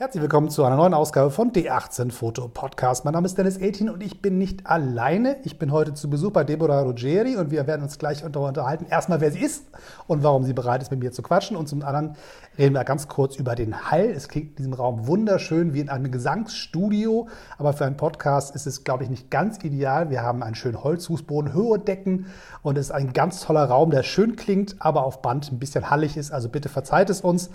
Herzlich willkommen zu einer neuen Ausgabe von D18 Foto Podcast. Mein Name ist Dennis Aitin und ich bin nicht alleine. Ich bin heute zu Besuch bei Deborah Ruggeri und wir werden uns gleich unterhalten. Erstmal, wer sie ist und warum sie bereit ist, mit mir zu quatschen. Und zum anderen reden wir ganz kurz über den Hall. Es klingt in diesem Raum wunderschön wie in einem Gesangsstudio, aber für einen Podcast ist es, glaube ich, nicht ganz ideal. Wir haben einen schönen Holzfußboden, hohe Decken und es ist ein ganz toller Raum, der schön klingt, aber auf Band ein bisschen hallig ist. Also bitte verzeiht es uns.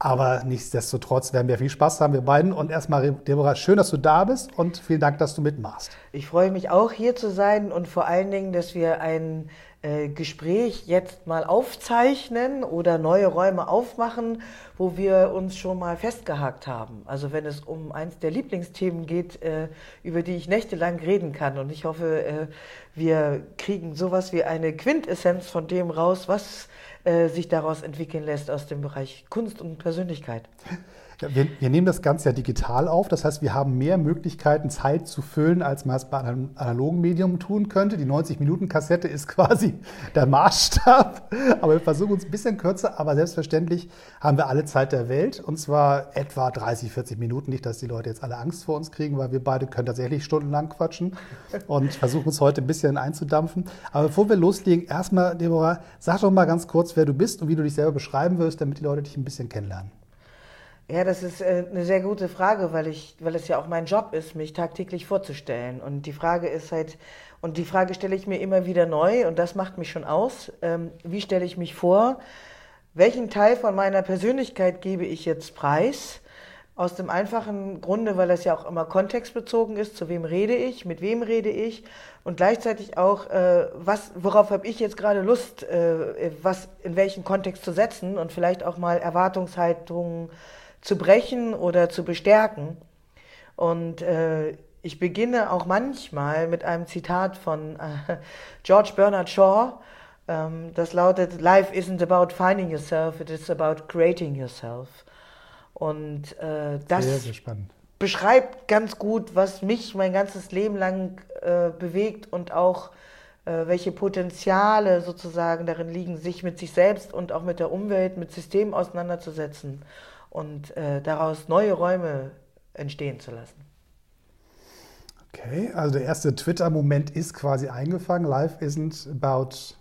Aber nichtsdestotrotz werden wir viel Spaß haben, wir beiden. Und erstmal, Deborah, schön, dass du da bist und vielen Dank, dass du mitmachst. Ich freue mich auch, hier zu sein und vor allen Dingen, dass wir ein äh, Gespräch jetzt mal aufzeichnen oder neue Räume aufmachen, wo wir uns schon mal festgehakt haben. Also wenn es um eins der Lieblingsthemen geht, äh, über die ich nächtelang reden kann. Und ich hoffe, äh, wir kriegen sowas wie eine Quintessenz von dem raus, was äh, sich daraus entwickeln lässt aus dem Bereich Kunst und Persönlichkeit. Ja, wir, wir, nehmen das Ganze ja digital auf. Das heißt, wir haben mehr Möglichkeiten, Zeit zu füllen, als man es bei einem analogen Medium tun könnte. Die 90-Minuten-Kassette ist quasi der Maßstab. Aber wir versuchen uns ein bisschen kürzer. Aber selbstverständlich haben wir alle Zeit der Welt. Und zwar etwa 30, 40 Minuten. Nicht, dass die Leute jetzt alle Angst vor uns kriegen, weil wir beide können tatsächlich stundenlang quatschen und versuchen uns heute ein bisschen einzudampfen. Aber bevor wir loslegen, erstmal, Deborah, sag doch mal ganz kurz, wer du bist und wie du dich selber beschreiben wirst, damit die Leute dich ein bisschen kennenlernen. Ja, das ist äh, eine sehr gute Frage, weil ich, weil es ja auch mein Job ist, mich tagtäglich vorzustellen. Und die Frage ist halt, und die Frage stelle ich mir immer wieder neu, und das macht mich schon aus. Ähm, wie stelle ich mich vor? Welchen Teil von meiner Persönlichkeit gebe ich jetzt preis? Aus dem einfachen Grunde, weil das ja auch immer kontextbezogen ist, zu wem rede ich, mit wem rede ich und gleichzeitig auch, äh, was, worauf habe ich jetzt gerade Lust, äh, was in welchen Kontext zu setzen und vielleicht auch mal Erwartungshaltungen zu brechen oder zu bestärken. Und äh, ich beginne auch manchmal mit einem Zitat von äh, George Bernard Shaw, ähm, das lautet, Life isn't about finding yourself, it is about creating yourself. Und äh, das sehr, sehr beschreibt ganz gut, was mich mein ganzes Leben lang äh, bewegt und auch äh, welche Potenziale sozusagen darin liegen, sich mit sich selbst und auch mit der Umwelt, mit Systemen auseinanderzusetzen und äh, daraus neue Räume entstehen zu lassen. Okay, also der erste Twitter-Moment ist quasi eingefangen. Life isn't about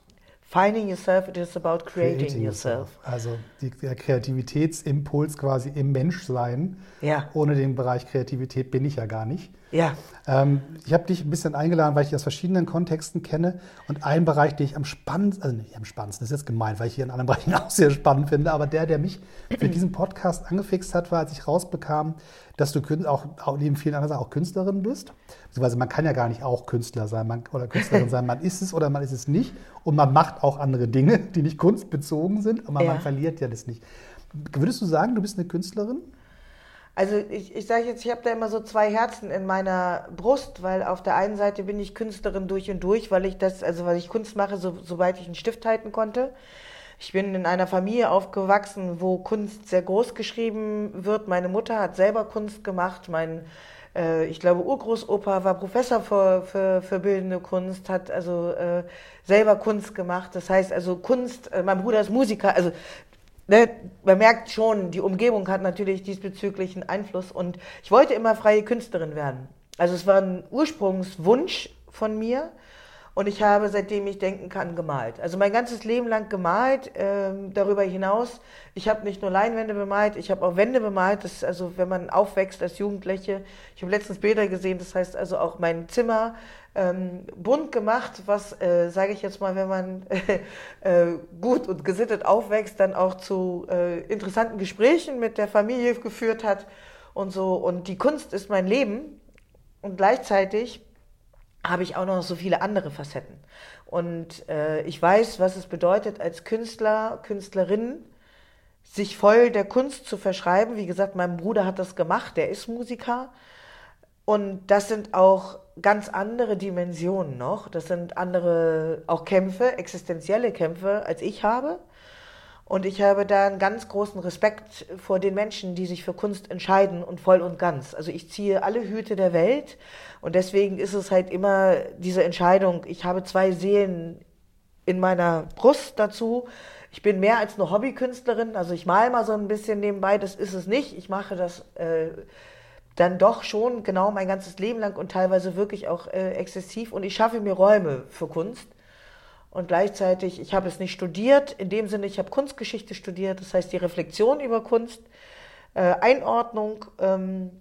Finding yourself, it is about creating, creating yourself. yourself. Also die, der Kreativitätsimpuls quasi im Menschsein. Ja. Ohne den Bereich Kreativität bin ich ja gar nicht. Ja. Ähm, ich habe dich ein bisschen eingeladen, weil ich dich aus verschiedenen Kontexten kenne. Und ein Bereich, den ich am spannendsten, also nicht am spannendsten, das ist jetzt gemeint, weil ich hier in anderen Bereichen auch sehr spannend finde, aber der, der mich für diesen Podcast angefixt hat, war, als ich rausbekam, dass du auch, auch neben vielen anderen Sachen auch Künstlerin bist. Beziehungsweise man kann ja gar nicht auch Künstler sein man, oder Künstlerin sein. Man ist es oder man ist es nicht. Und man macht auch andere Dinge, die nicht kunstbezogen sind, aber ja. man verliert ja das nicht. Würdest du sagen, du bist eine Künstlerin? Also ich, ich sage jetzt, ich habe da immer so zwei Herzen in meiner Brust, weil auf der einen Seite bin ich Künstlerin durch und durch, weil ich das, also weil ich Kunst mache, so, sobald ich einen Stift halten konnte. Ich bin in einer Familie aufgewachsen, wo Kunst sehr groß geschrieben wird. Meine Mutter hat selber Kunst gemacht. Mein, äh, ich glaube, Urgroßopa war Professor für, für, für bildende Kunst, hat also äh, selber Kunst gemacht. Das heißt also Kunst, äh, mein Bruder ist Musiker, also ne, man merkt schon, die Umgebung hat natürlich diesbezüglich einen Einfluss. Und ich wollte immer freie Künstlerin werden. Also es war ein Ursprungswunsch von mir. Und ich habe, seitdem ich denken kann, gemalt. Also mein ganzes Leben lang gemalt. Ähm, darüber hinaus, ich habe nicht nur Leinwände bemalt, ich habe auch Wände bemalt. Das ist also, wenn man aufwächst als Jugendliche. Ich habe letztens Bilder gesehen, das heißt also auch mein Zimmer ähm, bunt gemacht, was, äh, sage ich jetzt mal, wenn man äh, gut und gesittet aufwächst, dann auch zu äh, interessanten Gesprächen mit der Familie geführt hat und so. Und die Kunst ist mein Leben. Und gleichzeitig habe ich auch noch so viele andere Facetten. Und äh, ich weiß, was es bedeutet, als Künstler, Künstlerin, sich voll der Kunst zu verschreiben. Wie gesagt, mein Bruder hat das gemacht, der ist Musiker. Und das sind auch ganz andere Dimensionen noch. Das sind andere auch Kämpfe, existenzielle Kämpfe, als ich habe. Und ich habe da einen ganz großen Respekt vor den Menschen, die sich für Kunst entscheiden und voll und ganz. Also ich ziehe alle Hüte der Welt und deswegen ist es halt immer diese Entscheidung, ich habe zwei Seelen in meiner Brust dazu. Ich bin mehr als eine Hobbykünstlerin, also ich male mal so ein bisschen nebenbei, das ist es nicht. Ich mache das äh, dann doch schon genau mein ganzes Leben lang und teilweise wirklich auch äh, exzessiv und ich schaffe mir Räume für Kunst. Und gleichzeitig, ich habe es nicht studiert, in dem Sinne, ich habe Kunstgeschichte studiert, das heißt die Reflexion über Kunst, äh, Einordnung ähm,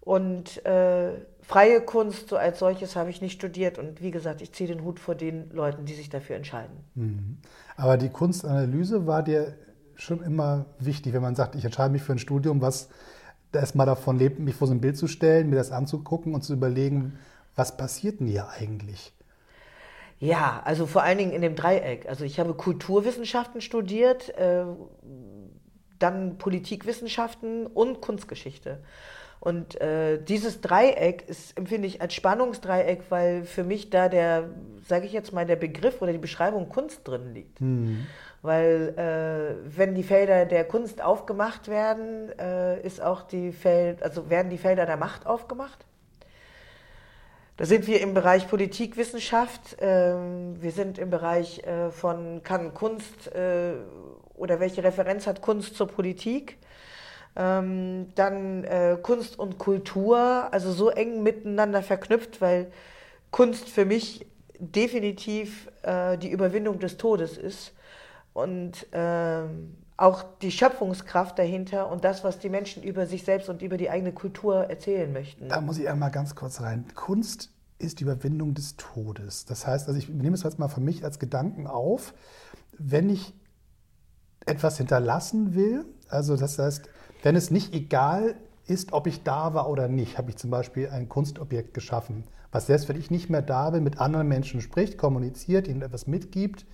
und äh, freie Kunst so als solches habe ich nicht studiert. Und wie gesagt, ich ziehe den Hut vor den Leuten, die sich dafür entscheiden. Mhm. Aber die Kunstanalyse war dir schon immer wichtig, wenn man sagt, ich entscheide mich für ein Studium, was erstmal davon lebt, mich vor so ein Bild zu stellen, mir das anzugucken und zu überlegen, was passiert denn hier eigentlich? Ja, also vor allen Dingen in dem Dreieck. Also ich habe Kulturwissenschaften studiert, äh, dann Politikwissenschaften und Kunstgeschichte. Und äh, dieses Dreieck ist, empfinde ich als Spannungsdreieck, weil für mich da der, sage ich jetzt mal, der Begriff oder die Beschreibung Kunst drin liegt. Mhm. Weil äh, wenn die Felder der Kunst aufgemacht werden, äh, ist auch die Feld, also werden die Felder der Macht aufgemacht. Da sind wir im Bereich Politikwissenschaft, ähm, wir sind im Bereich äh, von kann Kunst äh, oder welche Referenz hat Kunst zur Politik. Ähm, dann äh, Kunst und Kultur, also so eng miteinander verknüpft, weil Kunst für mich definitiv die Überwindung des Todes ist und ähm, auch die Schöpfungskraft dahinter und das, was die Menschen über sich selbst und über die eigene Kultur erzählen möchten. Da muss ich einmal ganz kurz rein. Kunst ist die Überwindung des Todes. Das heißt, also ich nehme es jetzt mal für mich als Gedanken auf, wenn ich etwas hinterlassen will, also das heißt, wenn es nicht egal ist, ob ich da war oder nicht, habe ich zum Beispiel ein Kunstobjekt geschaffen, was selbst wenn ich nicht mehr da bin, mit anderen Menschen spricht, kommuniziert, ihnen etwas mitgibt.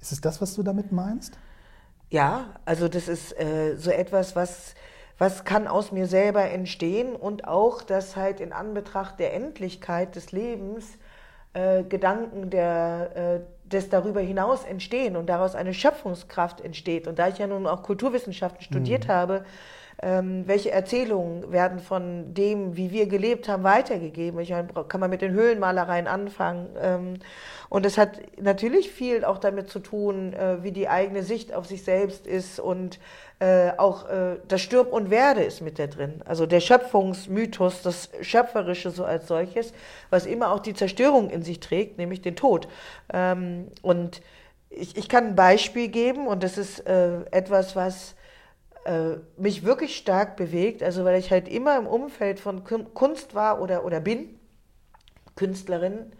Ist es das, was du damit meinst? Ja, also das ist äh, so etwas, was, was kann aus mir selber entstehen und auch, dass halt in Anbetracht der Endlichkeit des Lebens äh, Gedanken der, äh, des darüber hinaus entstehen und daraus eine Schöpfungskraft entsteht. Und da ich ja nun auch Kulturwissenschaften studiert mhm. habe, ähm, welche Erzählungen werden von dem, wie wir gelebt haben, weitergegeben. Ich meine, kann man mit den Höhlenmalereien anfangen. Ähm, und es hat natürlich viel auch damit zu tun, äh, wie die eigene Sicht auf sich selbst ist und äh, auch äh, das Stirb und Werde ist mit da drin. Also der Schöpfungsmythos, das Schöpferische so als solches, was immer auch die Zerstörung in sich trägt, nämlich den Tod. Ähm, und ich, ich kann ein Beispiel geben und das ist äh, etwas, was äh, mich wirklich stark bewegt, also weil ich halt immer im Umfeld von Kunst war oder, oder bin, Künstlerin,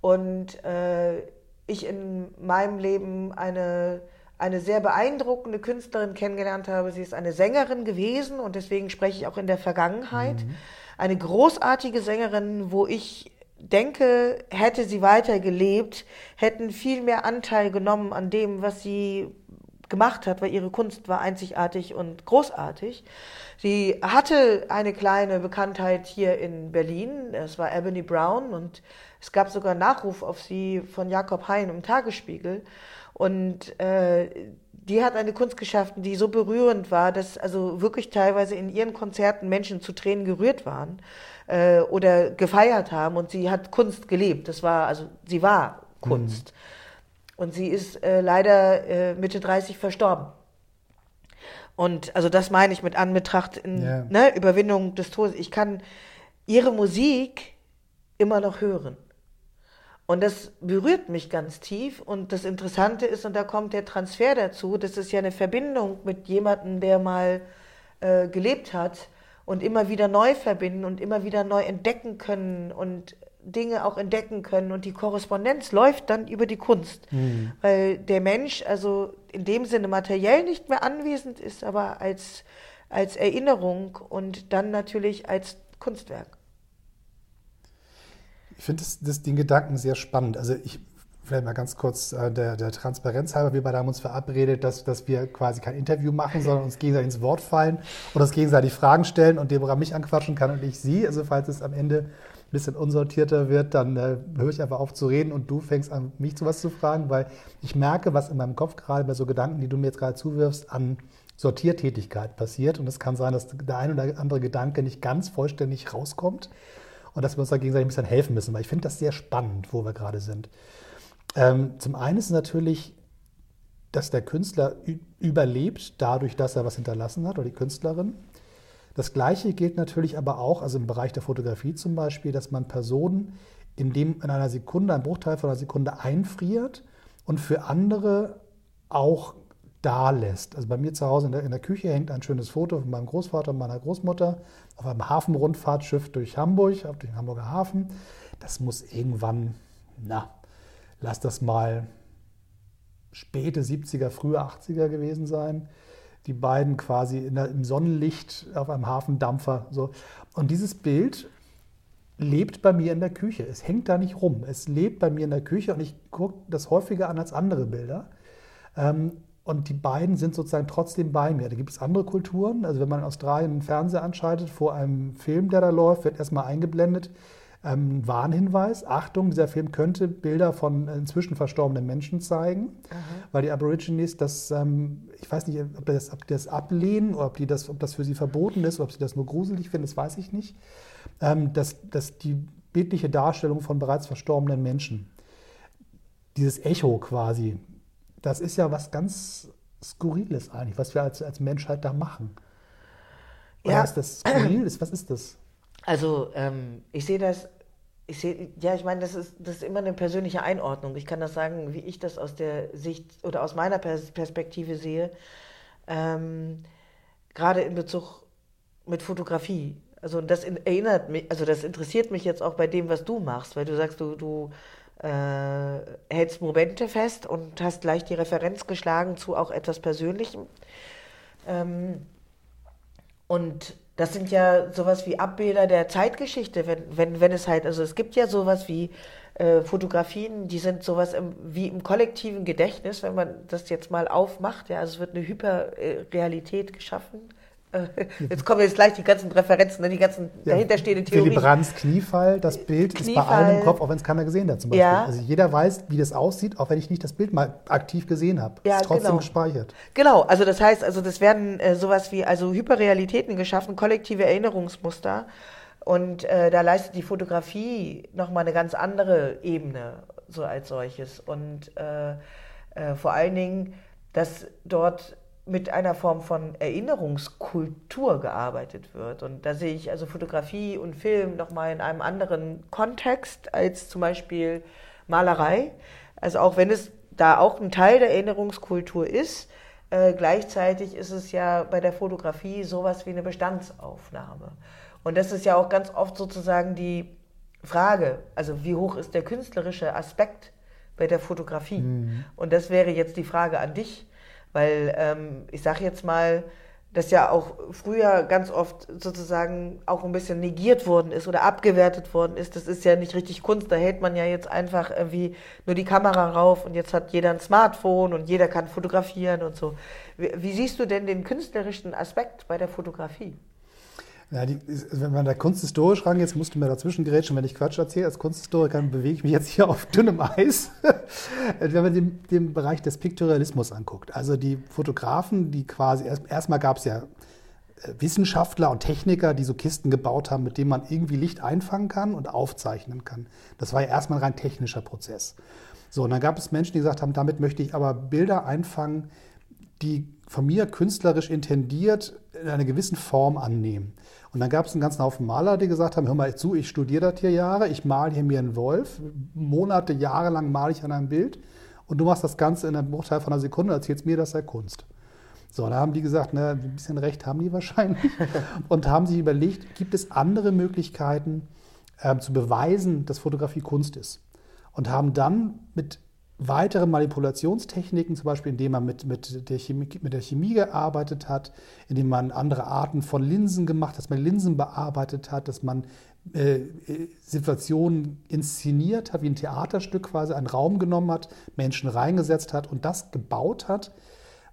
und äh, ich in meinem Leben eine, eine sehr beeindruckende Künstlerin kennengelernt habe. Sie ist eine Sängerin gewesen und deswegen spreche ich auch in der Vergangenheit. Mhm. Eine großartige Sängerin, wo ich denke, hätte sie weiter gelebt, hätten viel mehr Anteil genommen an dem, was sie gemacht hat, weil ihre Kunst war einzigartig und großartig. Sie hatte eine kleine Bekanntheit hier in Berlin, das war Ebony Brown und es gab sogar Nachruf auf sie von Jakob Hein im Tagesspiegel und äh, die hat eine Kunst geschaffen, die so berührend war, dass also wirklich teilweise in ihren Konzerten Menschen zu Tränen gerührt waren äh, oder gefeiert haben und sie hat Kunst gelebt. Das war also sie war Kunst. Mhm. Und sie ist äh, leider äh, Mitte 30 verstorben. Und also das meine ich mit Anbetracht in yeah. ne, Überwindung des Todes. Ich kann ihre Musik immer noch hören. Und das berührt mich ganz tief. Und das Interessante ist, und da kommt der Transfer dazu, das ist ja eine Verbindung mit jemandem, der mal äh, gelebt hat und immer wieder neu verbinden und immer wieder neu entdecken können und Dinge auch entdecken können und die Korrespondenz läuft dann über die Kunst, mhm. weil der Mensch also in dem Sinne materiell nicht mehr anwesend ist, aber als, als Erinnerung und dann natürlich als Kunstwerk. Ich finde den Gedanken sehr spannend. Also ich vielleicht mal ganz kurz äh, der, der Transparenz halber, wir beide haben uns verabredet, dass, dass wir quasi kein Interview machen, sondern uns gegenseitig ins Wort fallen und uns gegenseitig Fragen stellen und Deborah mich anquatschen kann und ich sie. Also falls es am Ende ein bisschen unsortierter wird, dann äh, höre ich einfach auf zu reden und du fängst an, mich zu was zu fragen, weil ich merke, was in meinem Kopf gerade bei so Gedanken, die du mir jetzt gerade zuwirfst, an Sortiertätigkeit passiert. Und es kann sein, dass der ein oder andere Gedanke nicht ganz vollständig rauskommt und dass wir uns da gegenseitig ein bisschen helfen müssen, weil ich finde das sehr spannend, wo wir gerade sind. Ähm, zum einen ist es natürlich dass der Künstler überlebt dadurch, dass er was hinterlassen hat oder die Künstlerin. Das Gleiche gilt natürlich aber auch, also im Bereich der Fotografie zum Beispiel, dass man Personen in, dem, in einer Sekunde, ein Bruchteil von einer Sekunde einfriert und für andere auch da lässt. Also bei mir zu Hause in der, in der, Küche hängt ein schönes Foto von meinem Großvater und meiner Großmutter auf einem Hafenrundfahrtschiff durch Hamburg, auf den Hamburger Hafen. Das muss irgendwann, na, lass das mal späte 70er, frühe 80er gewesen sein. Die beiden quasi der, im Sonnenlicht auf einem Hafendampfer. So. Und dieses Bild lebt bei mir in der Küche. Es hängt da nicht rum. Es lebt bei mir in der Küche und ich gucke das häufiger an als andere Bilder. Ähm, und die beiden sind sozusagen trotzdem bei mir. Da gibt es andere Kulturen. Also wenn man in Australien einen Fernseher anschaltet, vor einem Film, der da läuft, wird erstmal eingeblendet, ähm, Warnhinweis, Achtung, dieser Film könnte Bilder von inzwischen verstorbenen Menschen zeigen, Aha. weil die Aborigines das, ähm, ich weiß nicht, ob, das, ob die das ablehnen oder ob, die das, ob das für sie verboten ist oder ob sie das nur gruselig finden, das weiß ich nicht, ähm, dass, dass die bildliche Darstellung von bereits verstorbenen Menschen, dieses Echo quasi, das ist ja was ganz Skurriles eigentlich, was wir als, als Menschheit da machen. Oder ja. ist das skurril? Was ist das? Also ähm, ich sehe das, ich sehe, ja, ich meine, das ist, das ist immer eine persönliche Einordnung. Ich kann das sagen, wie ich das aus der Sicht oder aus meiner Perspektive sehe, ähm, gerade in Bezug mit Fotografie. Also das erinnert mich, also das interessiert mich jetzt auch bei dem, was du machst, weil du sagst, du, du äh, hältst Momente fest und hast gleich die Referenz geschlagen zu auch etwas Persönlichem. Ähm, und das sind ja sowas wie Abbilder der Zeitgeschichte, wenn, wenn, wenn es halt, also es gibt ja sowas wie äh, Fotografien, die sind sowas im, wie im kollektiven Gedächtnis, wenn man das jetzt mal aufmacht, ja, also es wird eine Hyperrealität geschaffen Jetzt kommen jetzt gleich die ganzen Referenzen, ne, die ganzen ja, dahinterstehenden Theorien. Willy Brandts Kniefall, das Bild Kniefall. ist bei allen im Kopf, auch wenn es keiner gesehen hat zum Beispiel. Ja. Also jeder weiß, wie das aussieht, auch wenn ich nicht das Bild mal aktiv gesehen habe. Ja, ist trotzdem genau. gespeichert. Genau, also das heißt, also das werden äh, sowas wie also Hyperrealitäten geschaffen, kollektive Erinnerungsmuster. Und äh, da leistet die Fotografie nochmal eine ganz andere Ebene, so als solches. Und äh, äh, vor allen Dingen, dass dort mit einer Form von Erinnerungskultur gearbeitet wird. Und da sehe ich also Fotografie und Film nochmal in einem anderen Kontext als zum Beispiel Malerei. Also auch wenn es da auch ein Teil der Erinnerungskultur ist, äh, gleichzeitig ist es ja bei der Fotografie sowas wie eine Bestandsaufnahme. Und das ist ja auch ganz oft sozusagen die Frage, also wie hoch ist der künstlerische Aspekt bei der Fotografie? Mhm. Und das wäre jetzt die Frage an dich weil ähm, ich sage jetzt mal, dass ja auch früher ganz oft sozusagen auch ein bisschen negiert worden ist oder abgewertet worden ist. Das ist ja nicht richtig Kunst. Da hält man ja jetzt einfach irgendwie nur die Kamera rauf und jetzt hat jeder ein Smartphone und jeder kann fotografieren und so. Wie, wie siehst du denn den künstlerischen Aspekt bei der Fotografie? Ja, die, wenn man da kunsthistorisch rangeht, jetzt musst du mir dazwischen gerätschen, wenn ich Quatsch erzähle. Als Kunsthistoriker bewege ich mich jetzt hier auf dünnem Eis. wenn man den, den, Bereich des Piktorialismus anguckt, also die Fotografen, die quasi, erst, erstmal gab es ja äh, Wissenschaftler und Techniker, die so Kisten gebaut haben, mit denen man irgendwie Licht einfangen kann und aufzeichnen kann. Das war ja erstmal ein rein technischer Prozess. So, und dann gab es Menschen, die gesagt haben, damit möchte ich aber Bilder einfangen, die von mir künstlerisch intendiert in einer gewissen Form annehmen. Und dann gab es einen ganzen Haufen Maler, die gesagt haben, hör mal zu, ich studiere das hier Jahre, ich male hier mir einen Wolf, Monate, Jahre lang male ich an einem Bild und du machst das Ganze in einem Bruchteil von einer Sekunde und erzählst mir, das sei Kunst. So, da haben die gesagt, na, ein bisschen recht haben die wahrscheinlich und haben sich überlegt, gibt es andere Möglichkeiten äh, zu beweisen, dass Fotografie Kunst ist? Und haben dann mit weitere Manipulationstechniken, zum Beispiel indem man mit, mit, der Chemie, mit der Chemie gearbeitet hat, indem man andere Arten von Linsen gemacht hat, dass man Linsen bearbeitet hat, dass man äh, Situationen inszeniert hat, wie ein Theaterstück quasi, einen Raum genommen hat, Menschen reingesetzt hat und das gebaut hat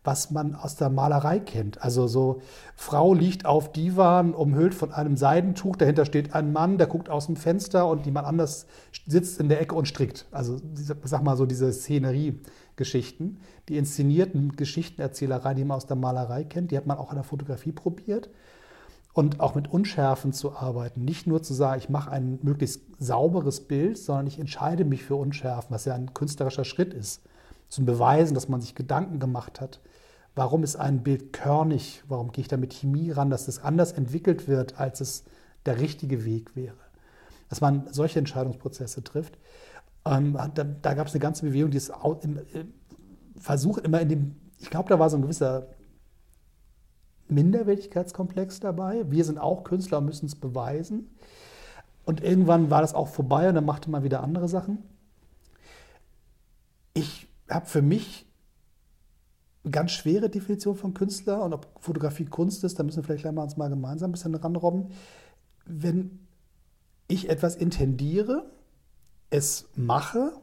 was man aus der Malerei kennt. Also so, Frau liegt auf Divan, umhüllt von einem Seidentuch, dahinter steht ein Mann, der guckt aus dem Fenster und jemand anders sitzt in der Ecke und strickt. Also sag mal so diese Szenerie-Geschichten, die inszenierten Geschichtenerzählerei, die man aus der Malerei kennt, die hat man auch in der Fotografie probiert. Und auch mit Unschärfen zu arbeiten. Nicht nur zu sagen, ich mache ein möglichst sauberes Bild, sondern ich entscheide mich für Unschärfen, was ja ein künstlerischer Schritt ist zum Beweisen, dass man sich Gedanken gemacht hat. Warum ist ein Bild körnig? Warum gehe ich da mit Chemie ran, dass es anders entwickelt wird, als es der richtige Weg wäre? Dass man solche Entscheidungsprozesse trifft. Ähm, da, da gab es eine ganze Bewegung, die es im, äh, versucht immer in dem, ich glaube, da war so ein gewisser Minderwertigkeitskomplex dabei. Wir sind auch Künstler und müssen es beweisen. Und irgendwann war das auch vorbei und dann machte man wieder andere Sachen. Ich habe für mich ganz schwere Definition von Künstler und ob Fotografie Kunst ist, da müssen wir vielleicht gleich mal uns mal gemeinsam ein bisschen ranrobben. Wenn ich etwas intendiere, es mache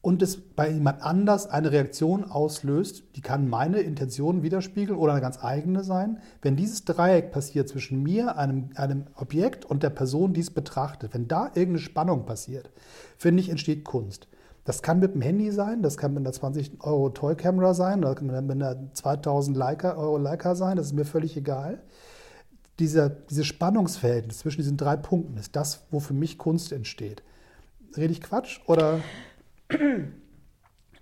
und es bei jemand anders eine Reaktion auslöst, die kann meine Intention widerspiegeln oder eine ganz eigene sein. Wenn dieses Dreieck passiert zwischen mir, einem, einem Objekt und der Person, die es betrachtet, wenn da irgendeine Spannung passiert, finde ich, entsteht Kunst. Das kann mit dem Handy sein, das kann mit einer 20 Euro Toy Camera sein, das kann mit einer 2000 Leica, Euro Leica sein, das ist mir völlig egal. Dieser, diese Spannungsverhältnis zwischen diesen drei Punkten ist das, wo für mich Kunst entsteht. Rede ich Quatsch oder?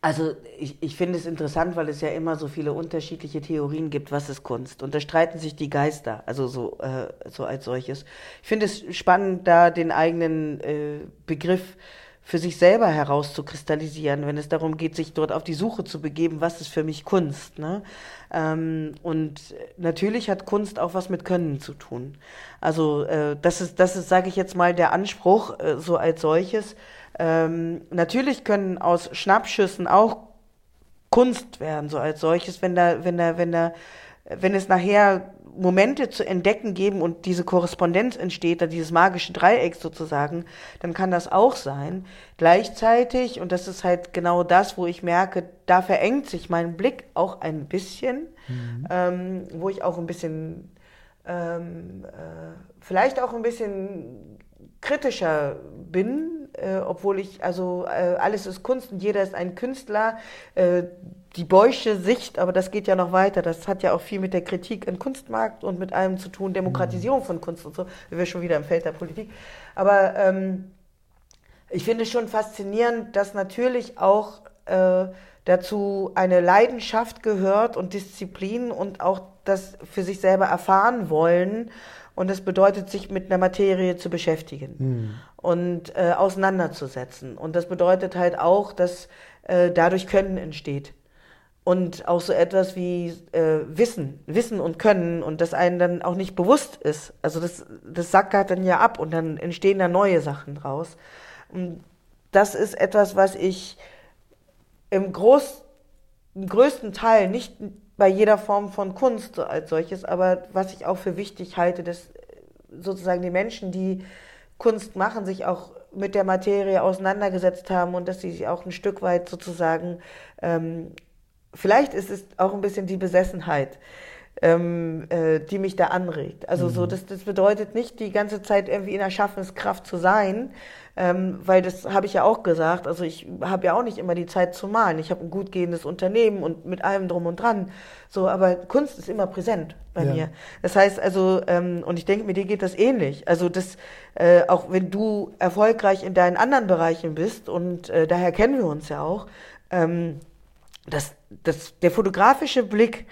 Also ich, ich finde es interessant, weil es ja immer so viele unterschiedliche Theorien gibt, was ist Kunst. Und da streiten sich die Geister, also so, äh, so als solches. Ich finde es spannend, da den eigenen äh, Begriff für sich selber herauszukristallisieren, wenn es darum geht, sich dort auf die Suche zu begeben, was ist für mich Kunst. Ne? Ähm, und natürlich hat Kunst auch was mit Können zu tun. Also äh, das ist, das ist, sage ich jetzt mal, der Anspruch äh, so als solches ähm, natürlich können aus Schnappschüssen auch Kunst werden, so als solches, wenn da, wenn da, wenn da, wenn es nachher Momente zu entdecken geben und diese Korrespondenz entsteht, da dieses magische Dreieck sozusagen, dann kann das auch sein. Gleichzeitig, und das ist halt genau das, wo ich merke, da verengt sich mein Blick auch ein bisschen, mhm. ähm, wo ich auch ein bisschen, ähm, äh, vielleicht auch ein bisschen kritischer bin, äh, obwohl ich, also äh, alles ist Kunst und jeder ist ein Künstler. Äh, die Beusche Sicht, aber das geht ja noch weiter. Das hat ja auch viel mit der Kritik im Kunstmarkt und mit allem zu tun, Demokratisierung von Kunst und so. Wir sind schon wieder im Feld der Politik. Aber ähm, ich finde es schon faszinierend, dass natürlich auch äh, dazu eine Leidenschaft gehört und Disziplin und auch das für sich selber erfahren wollen und das bedeutet, sich mit einer Materie zu beschäftigen mhm. und äh, auseinanderzusetzen. Und das bedeutet halt auch, dass äh, dadurch Können entsteht. Und auch so etwas wie äh, Wissen, Wissen und Können und das einen dann auch nicht bewusst ist. Also das, das sackert dann ja ab und dann entstehen da neue Sachen draus. Und das ist etwas, was ich im, Groß, im größten Teil nicht bei jeder Form von Kunst als solches, aber was ich auch für wichtig halte, dass sozusagen die Menschen, die Kunst machen, sich auch mit der Materie auseinandergesetzt haben und dass sie sich auch ein Stück weit sozusagen, ähm, vielleicht ist es auch ein bisschen die Besessenheit, ähm, äh, die mich da anregt. Also mhm. so, das, das bedeutet nicht die ganze Zeit irgendwie in der Schaffenskraft zu sein, ähm, weil das habe ich ja auch gesagt. Also ich habe ja auch nicht immer die Zeit zu malen. Ich habe ein gut gehendes Unternehmen und mit allem drum und dran. So, aber Kunst ist immer präsent bei ja. mir. Das heißt also, ähm, und ich denke, mit dir geht das ähnlich. Also das, äh, auch wenn du erfolgreich in deinen anderen Bereichen bist und äh, daher kennen wir uns ja auch, ähm, dass das, der fotografische Blick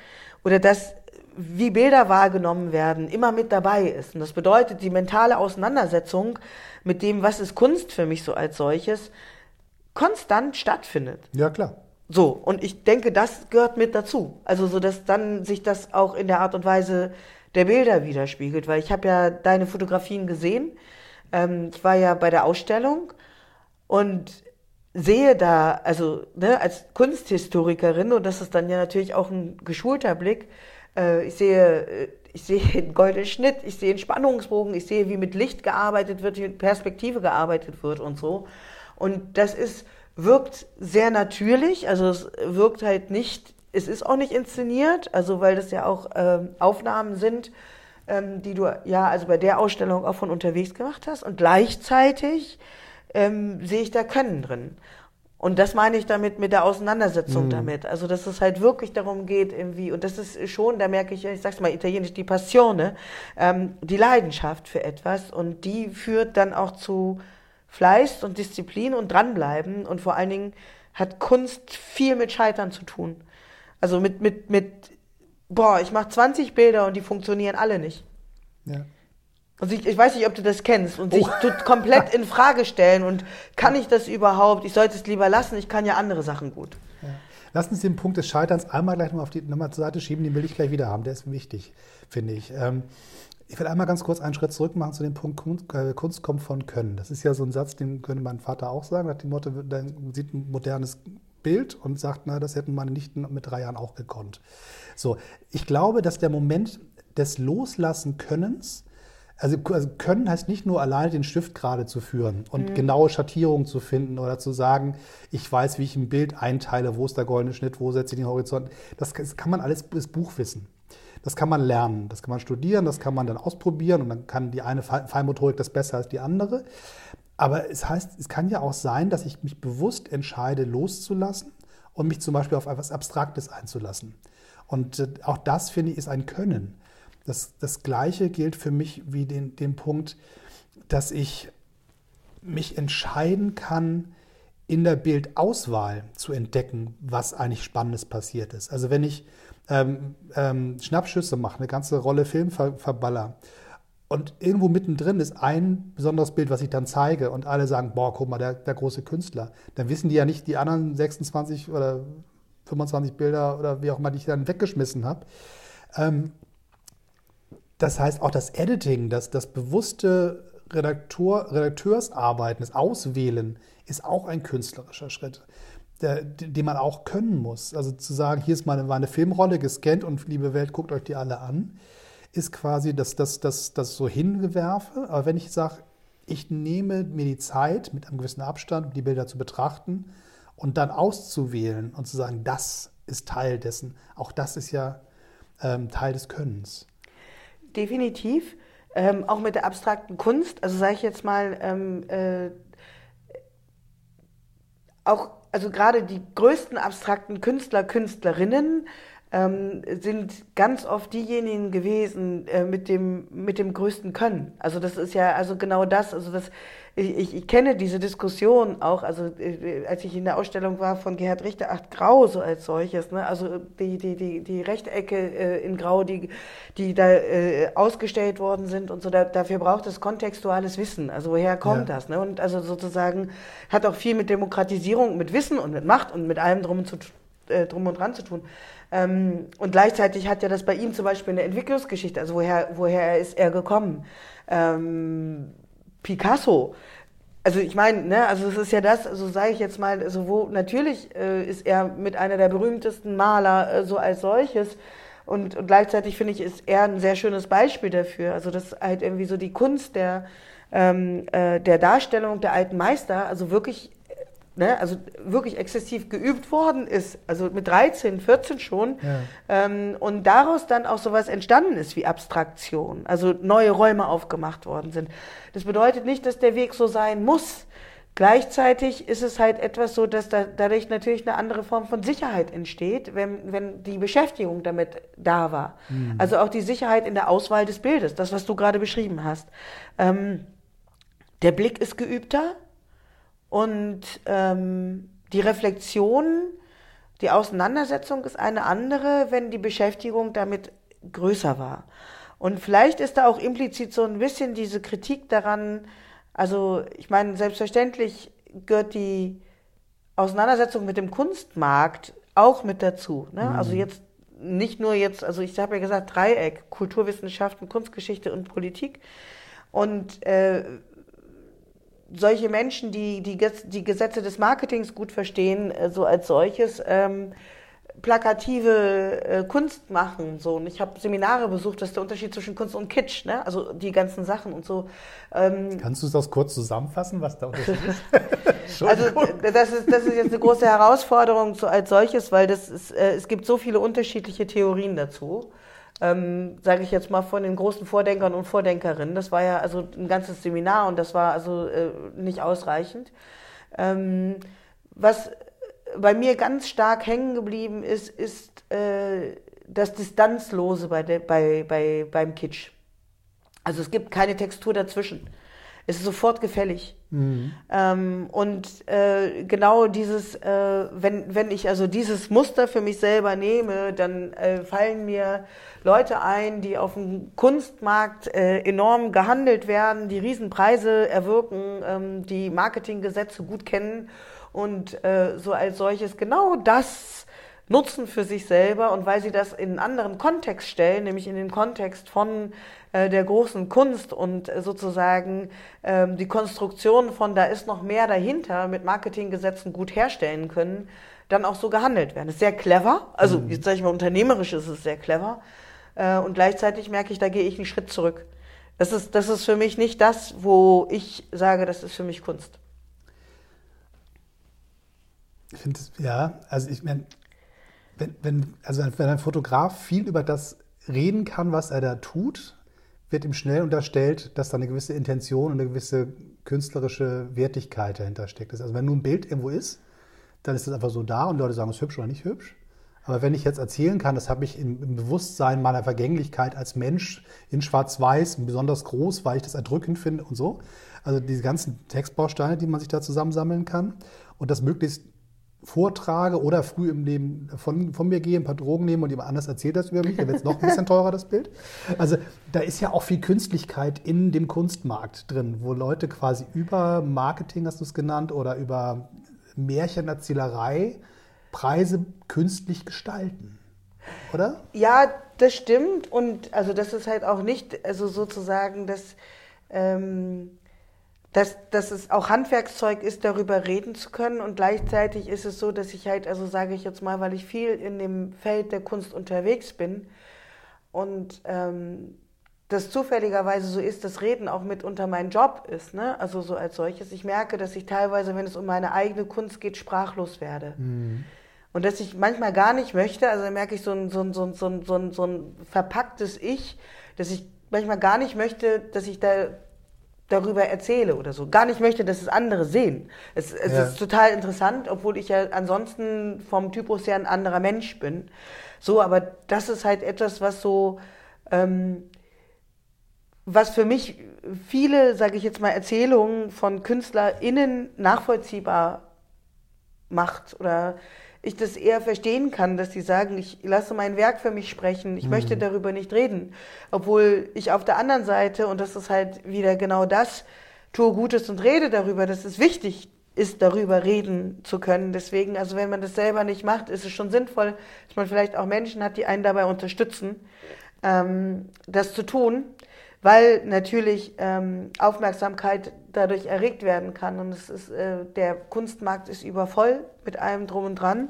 oder das wie Bilder wahrgenommen werden, immer mit dabei ist. Und das bedeutet, die mentale Auseinandersetzung mit dem, was ist Kunst für mich so als solches, konstant stattfindet. Ja, klar. So, und ich denke, das gehört mit dazu. Also, so dass dann sich das auch in der Art und Weise der Bilder widerspiegelt, weil ich habe ja deine Fotografien gesehen. Ähm, ich war ja bei der Ausstellung und sehe da, also ne, als Kunsthistorikerin, und das ist dann ja natürlich auch ein geschulter Blick, ich sehe, äh, ich sehe einen goldenen Schnitt, ich sehe einen Spannungsbogen, ich sehe, wie mit Licht gearbeitet wird, wie mit Perspektive gearbeitet wird und so. Und das ist, wirkt sehr natürlich, also es wirkt halt nicht, es ist auch nicht inszeniert, also weil das ja auch ähm, Aufnahmen sind, ähm, die du ja also bei der Ausstellung auch von unterwegs gemacht hast. Und gleichzeitig ähm, sehe ich da Können drin. Und das meine ich damit mit der Auseinandersetzung mhm. damit. Also, dass es halt wirklich darum geht, irgendwie, und das ist schon, da merke ich, ich sag's mal italienisch, die Passione, ähm, die Leidenschaft für etwas. Und die führt dann auch zu Fleiß und Disziplin und dranbleiben und vor allen Dingen hat Kunst viel mit Scheitern zu tun. Also mit, mit, mit, boah, ich mache 20 Bilder und die funktionieren alle nicht. Ja. Und ich, ich weiß nicht, ob du das kennst und sich oh. komplett in Frage stellen und kann ich das überhaupt? Ich sollte es lieber lassen, ich kann ja andere Sachen gut. Ja. Lass uns den Punkt des Scheiterns einmal gleich nochmal, auf die, nochmal zur Seite schieben, den will ich gleich wieder haben, der ist wichtig, finde ich. Ähm, ich will einmal ganz kurz einen Schritt zurück machen zu dem Punkt, Kunst, äh, Kunst kommt von Können. Das ist ja so ein Satz, den könnte mein Vater auch sagen, nach dem Motto, der sieht ein modernes Bild und sagt, na, das hätten meine Nichten mit drei Jahren auch gekonnt. So, ich glaube, dass der Moment des Loslassen Könnens also, also, können heißt nicht nur alleine den Stift gerade zu führen und mhm. genaue Schattierungen zu finden oder zu sagen, ich weiß, wie ich ein Bild einteile, wo ist der goldene Schnitt, wo setze ich den Horizont. Das, das kann man alles das Buch wissen. Das kann man lernen, das kann man studieren, das kann man dann ausprobieren und dann kann die eine Feinmotorik das besser als die andere. Aber es heißt, es kann ja auch sein, dass ich mich bewusst entscheide, loszulassen und mich zum Beispiel auf etwas Abstraktes einzulassen. Und äh, auch das, finde ich, ist ein Können. Das, das Gleiche gilt für mich wie den, den Punkt, dass ich mich entscheiden kann, in der Bildauswahl zu entdecken, was eigentlich Spannendes passiert ist. Also wenn ich ähm, ähm, Schnappschüsse mache, eine ganze Rolle Film ver verballer und irgendwo mittendrin ist ein besonderes Bild, was ich dann zeige und alle sagen, boah, guck mal, der, der große Künstler. Dann wissen die ja nicht die anderen 26 oder 25 Bilder oder wie auch immer, die ich dann weggeschmissen habe. Ähm, das heißt, auch das Editing, das, das bewusste Redaktor, Redakteursarbeiten, das Auswählen ist auch ein künstlerischer Schritt, der, den man auch können muss. Also zu sagen, hier ist meine, meine Filmrolle gescannt und liebe Welt, guckt euch die alle an, ist quasi das, das, das, das so hingewerfe. Aber wenn ich sage, ich nehme mir die Zeit mit einem gewissen Abstand, die Bilder zu betrachten und dann auszuwählen und zu sagen, das ist Teil dessen, auch das ist ja ähm, Teil des Könnens definitiv. Ähm, auch mit der abstrakten Kunst, also sage ich jetzt mal, ähm, äh, auch, also gerade die größten abstrakten Künstler, Künstlerinnen ähm, sind ganz oft diejenigen gewesen äh, mit, dem, mit dem größten Können. Also das ist ja also genau das, also das ich, ich, ich kenne diese Diskussion auch, also äh, als ich in der Ausstellung war von Gerhard Richter, ach Grau so als solches, ne? also die, die, die, die Rechtecke äh, in Grau, die, die da äh, ausgestellt worden sind und so, da, dafür braucht es kontextuales Wissen, also woher kommt ja. das? Ne? Und also sozusagen hat auch viel mit Demokratisierung, mit Wissen und mit Macht und mit allem drum, zu, äh, drum und dran zu tun. Ähm, und gleichzeitig hat ja das bei ihm zum Beispiel eine Entwicklungsgeschichte, also woher, woher ist er gekommen? Ähm, Picasso. Also ich meine, ne, also es ist ja das, so sage ich jetzt mal, also wo natürlich äh, ist er mit einer der berühmtesten Maler äh, so als solches und, und gleichzeitig finde ich ist er ein sehr schönes Beispiel dafür. Also das halt irgendwie so die Kunst der ähm, äh, der Darstellung der alten Meister, also wirklich ne, also wirklich exzessiv geübt worden ist, also mit 13, 14 schon, ja. ähm, und daraus dann auch sowas entstanden ist wie Abstraktion, also neue Räume aufgemacht worden sind. Das bedeutet nicht, dass der Weg so sein muss. Gleichzeitig ist es halt etwas so, dass da, dadurch natürlich eine andere Form von Sicherheit entsteht, wenn, wenn die Beschäftigung damit da war. Mhm. Also auch die Sicherheit in der Auswahl des Bildes, das, was du gerade beschrieben hast. Ähm, der Blick ist geübter, und ähm, die Reflexion, die Auseinandersetzung ist eine andere, wenn die Beschäftigung damit größer war. Und vielleicht ist da auch implizit so ein bisschen diese Kritik daran, also ich meine, selbstverständlich gehört die Auseinandersetzung mit dem Kunstmarkt auch mit dazu. Ne? Mhm. Also jetzt nicht nur jetzt, also ich habe ja gesagt, Dreieck, Kulturwissenschaften, Kunstgeschichte und Politik. Und äh, solche Menschen, die, die die Gesetze des Marketings gut verstehen, äh, so als solches, ähm, plakative äh, Kunst machen. So. Und ich habe Seminare besucht, das ist der Unterschied zwischen Kunst und Kitsch, ne? also die ganzen Sachen und so. Ähm, Kannst du das kurz zusammenfassen, was der Unterschied ist? also das ist, das ist jetzt eine große Herausforderung so als solches, weil das ist, äh, es gibt so viele unterschiedliche Theorien dazu ähm, sage ich jetzt mal, von den großen Vordenkern und Vordenkerinnen. Das war ja also ein ganzes Seminar und das war also äh, nicht ausreichend. Ähm, was bei mir ganz stark hängen geblieben ist, ist äh, das Distanzlose bei, de, bei, bei, beim Kitsch. Also es gibt keine Textur dazwischen. Es ist sofort gefällig. Mhm. Ähm, und äh, genau dieses, äh, wenn, wenn ich also dieses Muster für mich selber nehme, dann äh, fallen mir Leute ein, die auf dem Kunstmarkt äh, enorm gehandelt werden, die Riesenpreise erwirken, ähm, die Marketinggesetze gut kennen und äh, so als solches genau das nutzen für sich selber und weil sie das in einen anderen Kontext stellen, nämlich in den Kontext von äh, der großen Kunst und äh, sozusagen ähm, die Konstruktion von da ist noch mehr dahinter mit Marketinggesetzen gut herstellen können, dann auch so gehandelt werden. Das ist sehr clever, also mhm. jetzt sage ich mal unternehmerisch ist es sehr clever äh, und gleichzeitig merke ich, da gehe ich einen Schritt zurück. Das ist, das ist für mich nicht das, wo ich sage, das ist für mich Kunst. Ich finde ja, also ich meine, wenn, wenn, also wenn ein Fotograf viel über das reden kann, was er da tut, wird ihm schnell unterstellt, dass da eine gewisse Intention und eine gewisse künstlerische Wertigkeit dahinter steckt. Also wenn nur ein Bild irgendwo ist, dann ist es einfach so da und Leute sagen, es ist hübsch oder nicht hübsch. Aber wenn ich jetzt erzählen kann, das habe ich im Bewusstsein meiner Vergänglichkeit als Mensch in Schwarz-Weiß, besonders groß, weil ich das erdrückend finde und so. Also diese ganzen Textbausteine, die man sich da zusammensammeln kann und das möglichst vortrage oder früh im Leben von, von mir gehe, ein paar Drogen nehme und jemand anders erzählt das über mich, dann wird es noch ein bisschen teurer, das Bild. Also da ist ja auch viel Künstlichkeit in dem Kunstmarkt drin, wo Leute quasi über Marketing, hast du es genannt, oder über Märchenerzählerei Preise künstlich gestalten. Oder? Ja, das stimmt. Und also das ist halt auch nicht, also sozusagen, dass ähm, dass, dass es auch Handwerkszeug ist, darüber reden zu können. Und gleichzeitig ist es so, dass ich halt, also sage ich jetzt mal, weil ich viel in dem Feld der Kunst unterwegs bin und ähm, das zufälligerweise so ist, dass Reden auch mitunter mein Job ist, ne? also so als solches. Ich merke, dass ich teilweise, wenn es um meine eigene Kunst geht, sprachlos werde. Mhm. Und dass ich manchmal gar nicht möchte, also merke ich so ein, so ein, so ein, so ein, so ein, so ein verpacktes Ich, dass ich manchmal gar nicht möchte, dass ich da darüber erzähle oder so. Gar nicht möchte, dass es andere sehen. Es, es ja. ist total interessant, obwohl ich ja ansonsten vom Typus her ein anderer Mensch bin. So, aber das ist halt etwas, was so, ähm, was für mich viele, sage ich jetzt mal, Erzählungen von KünstlerInnen nachvollziehbar macht oder ich das eher verstehen kann, dass sie sagen, ich lasse mein Werk für mich sprechen, ich mhm. möchte darüber nicht reden. Obwohl ich auf der anderen Seite, und das ist halt wieder genau das, tue Gutes und rede darüber, dass es wichtig ist, darüber reden zu können. Deswegen, also wenn man das selber nicht macht, ist es schon sinnvoll, dass man vielleicht auch Menschen hat, die einen dabei unterstützen, ähm, das zu tun weil natürlich ähm, Aufmerksamkeit dadurch erregt werden kann. Und es ist, äh, der Kunstmarkt ist übervoll mit allem drum und dran.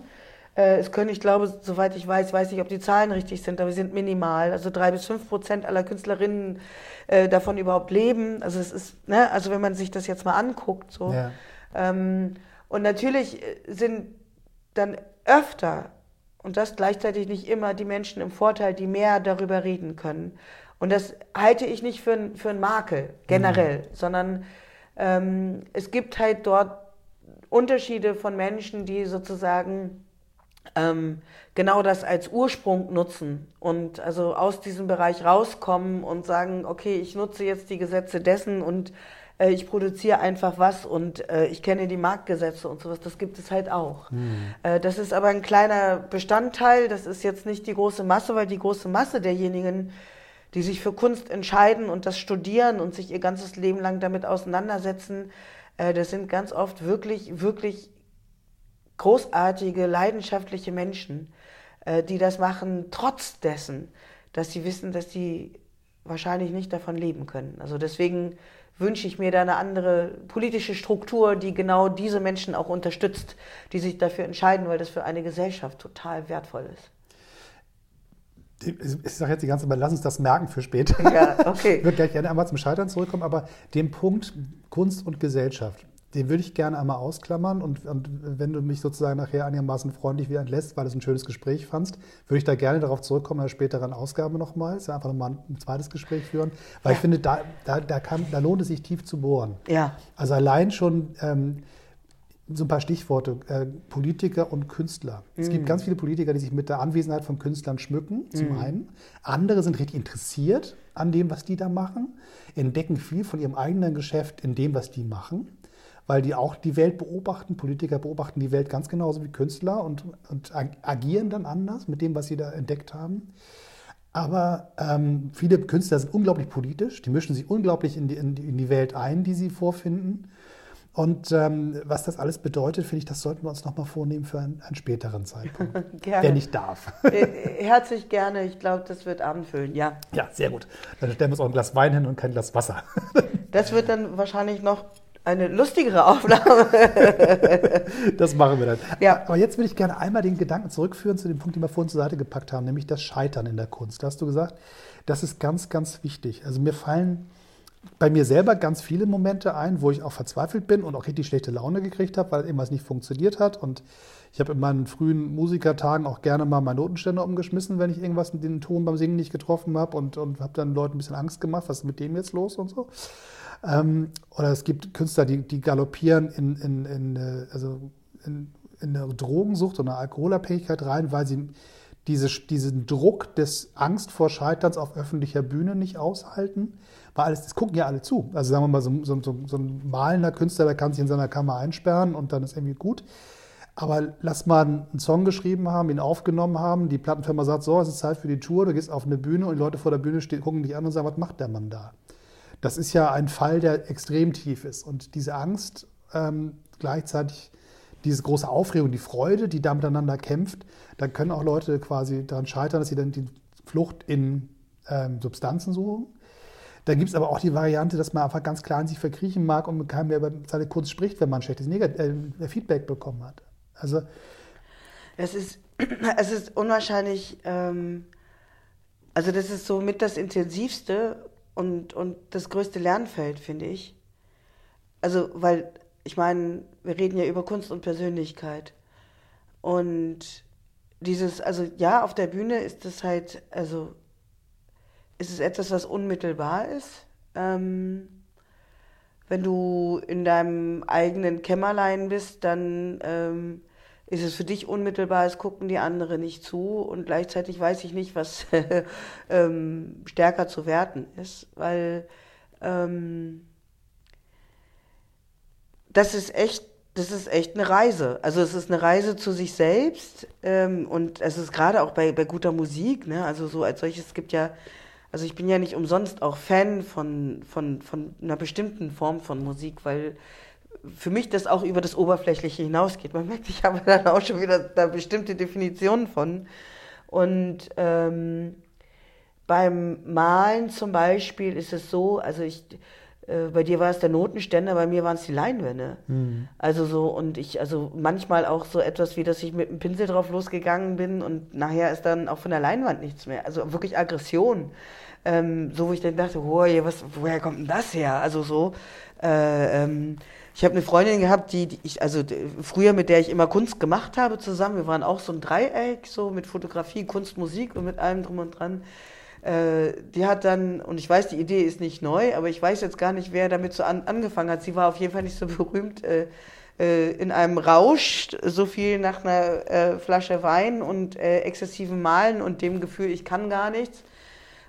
Äh, es können, ich glaube, soweit ich weiß, weiß nicht, ob die Zahlen richtig sind, aber sie sind minimal. Also drei bis fünf Prozent aller Künstlerinnen äh, davon überhaupt leben. Also es ist, ne, also wenn man sich das jetzt mal anguckt, so. Ja. Ähm, und natürlich äh, sind dann öfter und das gleichzeitig nicht immer die Menschen im Vorteil, die mehr darüber reden können. Und das halte ich nicht für, für einen Makel generell, mhm. sondern ähm, es gibt halt dort Unterschiede von Menschen, die sozusagen ähm, genau das als Ursprung nutzen und also aus diesem Bereich rauskommen und sagen, okay, ich nutze jetzt die Gesetze dessen und äh, ich produziere einfach was und äh, ich kenne die Marktgesetze und sowas. Das gibt es halt auch. Mhm. Äh, das ist aber ein kleiner Bestandteil. Das ist jetzt nicht die große Masse, weil die große Masse derjenigen, die sich für Kunst entscheiden und das studieren und sich ihr ganzes Leben lang damit auseinandersetzen, äh, das sind ganz oft wirklich, wirklich großartige, leidenschaftliche Menschen, äh, die das machen, trotz dessen, dass sie wissen, dass sie wahrscheinlich nicht davon leben können. Also deswegen wünsche ich mir da eine andere politische Struktur, die genau diese Menschen auch unterstützt, die sich dafür entscheiden, weil das für eine Gesellschaft total wertvoll ist ich sage jetzt die ganze Zeit, lass uns das merken für später. Ja, okay. Ich würde gleich gerne einmal zum Scheitern zurückkommen, aber den Punkt Kunst und Gesellschaft, den würde ich gerne einmal ausklammern und, und, wenn du mich sozusagen nachher einigermaßen freundlich wieder entlässt, weil du es ein schönes Gespräch fandst, würde ich da gerne darauf zurückkommen in einer späteren Ausgabe nochmal, ja einfach nochmal ein zweites Gespräch führen, weil ja. ich finde, da, da, da, kann, da lohnt es sich tief zu bohren. Ja. Also allein schon... Ähm, so ein paar Stichworte. Äh, Politiker und Künstler. Mm. Es gibt mm. ganz viele Politiker, die sich mit der Anwesenheit von Künstlern schmücken, zum mm. einen. Andere sind richtig interessiert an dem, was die da machen, entdecken viel von ihrem eigenen Geschäft in dem, was die machen, weil die auch die Welt beobachten. Politiker beobachten die Welt ganz genauso wie Künstler und, und agieren dann anders mit dem, was sie da entdeckt haben. Aber ähm, viele Künstler sind unglaublich politisch, die mischen sich unglaublich in die, in die, in die Welt ein, die sie vorfinden. Und ähm, was das alles bedeutet, finde ich, das sollten wir uns nochmal vornehmen für einen, einen späteren Zeitpunkt. gerne. Wenn ich darf. Äh, herzlich gerne. Ich glaube, das wird abendfüllen, ja. Ja, sehr gut. Dann stellen wir uns auch ein Glas Wein hin und kein Glas Wasser. das wird dann wahrscheinlich noch eine lustigere Aufnahme. das machen wir dann. Ja. Aber jetzt würde ich gerne einmal den Gedanken zurückführen zu dem Punkt, den wir vorhin zur Seite gepackt haben, nämlich das Scheitern in der Kunst. Da hast du gesagt, das ist ganz, ganz wichtig. Also mir fallen bei mir selber ganz viele Momente ein, wo ich auch verzweifelt bin und auch richtig schlechte Laune gekriegt habe, weil irgendwas nicht funktioniert hat. Und ich habe in meinen frühen Musikertagen auch gerne mal meinen Notenständer umgeschmissen, wenn ich irgendwas mit den Ton beim Singen nicht getroffen habe und, und habe dann Leuten ein bisschen Angst gemacht, was ist mit dem jetzt los und so. Ähm, oder es gibt Künstler, die, die galoppieren in, in, in, äh, also in, in eine Drogensucht oder eine Alkoholabhängigkeit rein, weil sie diese, diesen Druck des Angst vor Scheiterns auf öffentlicher Bühne nicht aushalten. Weil alles, das gucken ja alle zu. Also sagen wir mal, so, so, so, ein malender Künstler, der kann sich in seiner Kammer einsperren und dann ist irgendwie gut. Aber lass mal einen Song geschrieben haben, ihn aufgenommen haben, die Plattenfirma sagt, so, es ist Zeit für die Tour, du gehst auf eine Bühne und die Leute vor der Bühne stehen, gucken dich an und sagen, was macht der Mann da? Das ist ja ein Fall, der extrem tief ist. Und diese Angst, ähm, gleichzeitig diese große Aufregung, die Freude, die da miteinander kämpft, dann können auch Leute quasi daran scheitern, dass sie dann die Flucht in ähm, Substanzen suchen. Dann gibt es aber auch die Variante, dass man einfach ganz klar in sich verkriechen mag und mit keinem mehr über seine Kunst spricht, wenn man schlechtes Negat äh, Feedback bekommen hat. Also es ist, es ist unwahrscheinlich, ähm, also das ist so mit das intensivste und, und das größte Lernfeld, finde ich. Also, weil, ich meine, wir reden ja über Kunst und Persönlichkeit. Und dieses, also ja, auf der Bühne ist es halt, also ist es etwas, was unmittelbar ist. Ähm, wenn du in deinem eigenen Kämmerlein bist, dann ähm, ist es für dich unmittelbar, es gucken die anderen nicht zu und gleichzeitig weiß ich nicht, was ähm, stärker zu werten ist, weil ähm, das ist echt, das ist echt eine Reise. Also es ist eine Reise zu sich selbst ähm, und es ist gerade auch bei, bei guter Musik, ne? also so als solches, es gibt ja, also ich bin ja nicht umsonst auch Fan von, von, von einer bestimmten Form von Musik, weil für mich das auch über das Oberflächliche hinausgeht. Man merkt, ich habe dann auch schon wieder da bestimmte Definitionen von. Und ähm, beim Malen zum Beispiel ist es so, also ich, äh, bei dir war es der Notenständer, bei mir waren es die Leinwände. Mhm. Also so, und ich, also manchmal auch so etwas wie, dass ich mit dem Pinsel drauf losgegangen bin und nachher ist dann auch von der Leinwand nichts mehr. Also wirklich Aggression. Ähm, so, wo ich dann dachte, oh, was, woher kommt denn das her? Also so, äh, ähm, ich habe eine Freundin gehabt, die, die ich, also früher mit der ich immer Kunst gemacht habe zusammen. Wir waren auch so ein Dreieck, so mit Fotografie, Kunst, Musik und mit allem drum und dran. Äh, die hat dann, und ich weiß, die Idee ist nicht neu, aber ich weiß jetzt gar nicht, wer damit so an, angefangen hat. Sie war auf jeden Fall nicht so berühmt. Äh, äh, in einem Rausch, so viel nach einer äh, Flasche Wein und äh, exzessivem Malen und dem Gefühl, ich kann gar nichts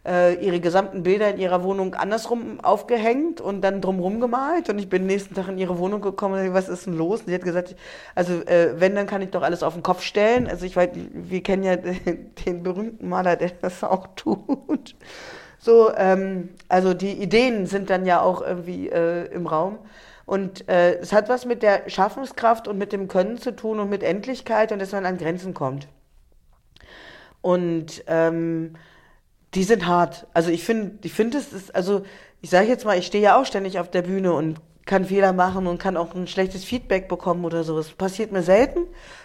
ihre gesamten Bilder in ihrer Wohnung andersrum aufgehängt und dann drumherum gemalt. Und ich bin nächsten Tag in ihre Wohnung gekommen und dachte, was ist denn los? Und sie hat gesagt, also äh, wenn, dann kann ich doch alles auf den Kopf stellen. Also ich weiß, wir kennen ja den berühmten Maler, der das auch tut. So, ähm, also die Ideen sind dann ja auch irgendwie äh, im Raum. Und äh, es hat was mit der Schaffenskraft und mit dem Können zu tun und mit Endlichkeit und dass man an Grenzen kommt. Und ähm, die sind hart. Also ich finde, ich finde es ist, also ich sage jetzt mal, ich stehe ja auch ständig auf der Bühne und kann Fehler machen und kann auch ein schlechtes Feedback bekommen oder so. Das passiert mir selten.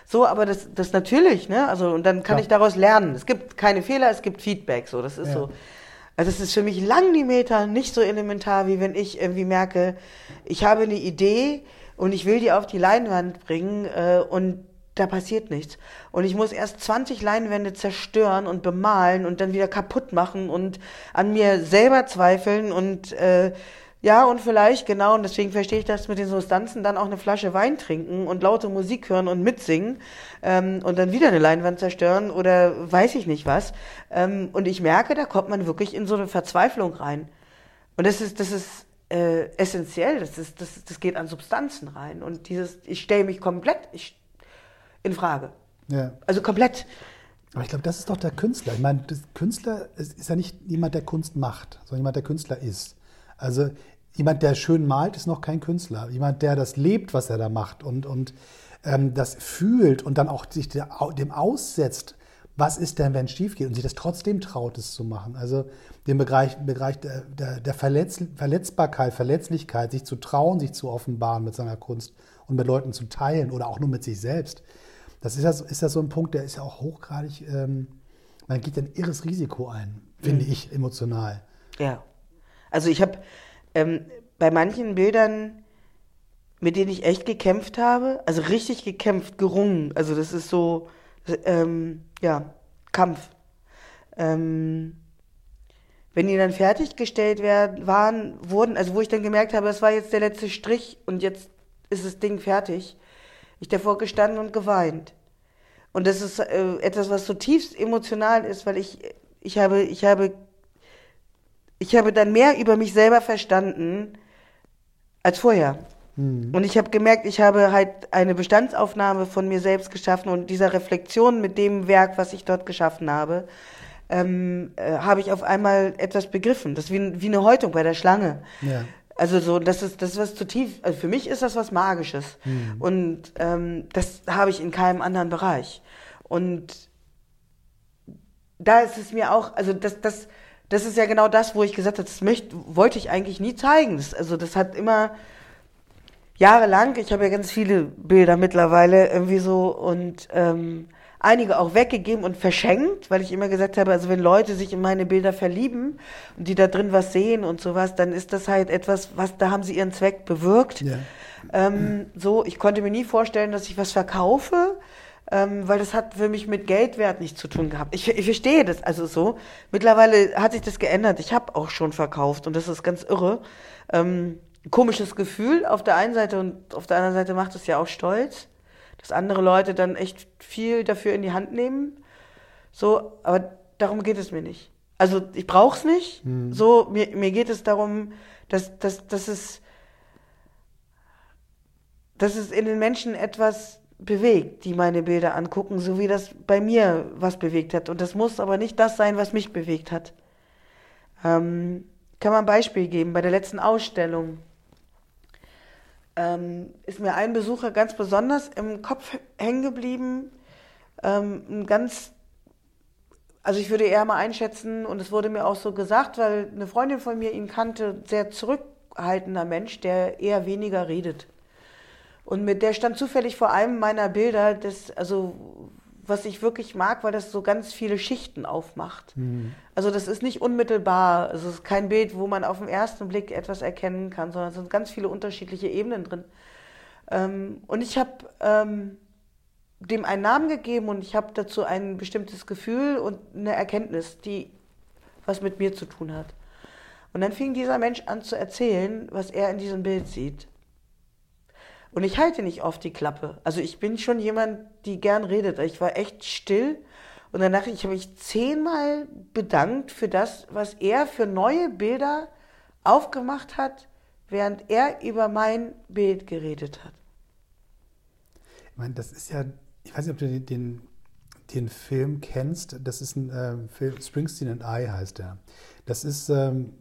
So, aber das, das natürlich, ne? Also, und dann kann ja. ich daraus lernen. Es gibt keine Fehler, es gibt Feedback. So, das ist ja. so. Also, es ist für mich lang die Meter nicht so elementar, wie wenn ich irgendwie merke, ich habe eine Idee und ich will die auf die Leinwand bringen, äh, und da passiert nichts. Und ich muss erst 20 Leinwände zerstören und bemalen und dann wieder kaputt machen und an mir selber zweifeln und äh, Ja, und vielleicht, genau, und deswegen verstehe ich das mit den Substanzen, dann auch eine Flasche Wein trinken und laute Musik hören und mitsingen ähm, und dann wieder eine Leinwand zerstören oder weiß ich nicht was. Ähm, und ich merke, da kommt man wirklich in so eine Verzweiflung rein. Und das ist, das ist äh, essentiell, das, ist, das, das geht an Substanzen rein. Und dieses, ich stelle mich komplett ich, in Frage. Ja. Also komplett. Aber ich glaube, das ist doch der Künstler. Ich meine, der Künstler ist ja nicht jemand, der Kunst macht, sondern jemand, der Künstler ist. Also jemand, der schön malt, ist noch kein Künstler. Jemand, der das lebt, was er da macht und, und ähm, das fühlt und dann auch sich dem aussetzt, was ist denn, wenn es schief geht und sich das trotzdem traut, es zu machen. Also den Bereich, Bereich der, der, der Verletz, Verletzbarkeit, Verletzlichkeit, sich zu trauen, sich zu offenbaren mit seiner Kunst und mit Leuten zu teilen oder auch nur mit sich selbst. Das ist ja, ist ja so ein Punkt, der ist ja auch hochgradig, ähm, man geht ein irres Risiko ein, finde mhm. ich, emotional. Ja. Also ich habe ähm, bei manchen Bildern, mit denen ich echt gekämpft habe, also richtig gekämpft, gerungen. Also das ist so, ähm, ja, Kampf. Ähm, wenn die dann fertiggestellt werden, waren, wurden, also wo ich dann gemerkt habe, das war jetzt der letzte Strich und jetzt ist das Ding fertig, ich davor gestanden und geweint. Und das ist äh, etwas, was zutiefst emotional ist, weil ich, ich habe, ich habe ich habe dann mehr über mich selber verstanden als vorher. Mhm. Und ich habe gemerkt, ich habe halt eine Bestandsaufnahme von mir selbst geschaffen und dieser Reflexion mit dem Werk, was ich dort geschaffen habe, ähm, äh, habe ich auf einmal etwas begriffen. Das ist wie, wie eine Häutung bei der Schlange. Ja. Also so, das ist das ist was zutiefst, also für mich ist das was Magisches. Mhm. Und ähm, das habe ich in keinem anderen Bereich. Und da ist es mir auch, also das, das, das ist ja genau das, wo ich gesagt habe, das möchte, wollte ich eigentlich nie zeigen. Das, also das hat immer jahrelang, ich habe ja ganz viele Bilder mittlerweile irgendwie so und ähm, einige auch weggegeben und verschenkt, weil ich immer gesagt habe, also wenn Leute sich in meine Bilder verlieben und die da drin was sehen und sowas, dann ist das halt etwas, was da haben sie ihren Zweck bewirkt. Ja. Ähm, so, ich konnte mir nie vorstellen, dass ich was verkaufe ähm, weil das hat für mich mit Geldwert nichts zu tun gehabt. Ich, ich verstehe das also so. Mittlerweile hat sich das geändert. Ich habe auch schon verkauft und das ist ganz irre. Ähm, komisches Gefühl auf der einen Seite und auf der anderen Seite macht es ja auch stolz, dass andere Leute dann echt viel dafür in die Hand nehmen. So, aber darum geht es mir nicht. Also ich brauche es nicht. Mhm. So, mir, mir geht es darum, dass, dass, dass, es, dass es in den Menschen etwas bewegt, die meine Bilder angucken, so wie das bei mir was bewegt hat. Und das muss aber nicht das sein, was mich bewegt hat. Ähm, kann man ein Beispiel geben. Bei der letzten Ausstellung ähm, ist mir ein Besucher ganz besonders im Kopf hängen geblieben. Ähm, ein ganz, also ich würde eher mal einschätzen, und es wurde mir auch so gesagt, weil eine Freundin von mir ihn kannte, sehr zurückhaltender Mensch, der eher weniger redet. Und mit der stand zufällig vor einem meiner Bilder, das, also was ich wirklich mag, weil das so ganz viele Schichten aufmacht. Mhm. Also das ist nicht unmittelbar, also es ist kein Bild, wo man auf den ersten Blick etwas erkennen kann, sondern es sind ganz viele unterschiedliche Ebenen drin. Ähm, und ich habe ähm, dem einen Namen gegeben und ich habe dazu ein bestimmtes Gefühl und eine Erkenntnis, die was mit mir zu tun hat. Und dann fing dieser Mensch an zu erzählen, was er in diesem Bild sieht. Und ich halte nicht oft die Klappe. Also ich bin schon jemand, die gern redet. Ich war echt still. Und danach ich habe mich zehnmal bedankt für das, was er für neue Bilder aufgemacht hat, während er über mein Bild geredet hat. Ich meine, das ist ja, ich weiß nicht, ob du den, den Film kennst. Das ist ein äh, Film, Springsteen and I heißt der. Das ist ähm,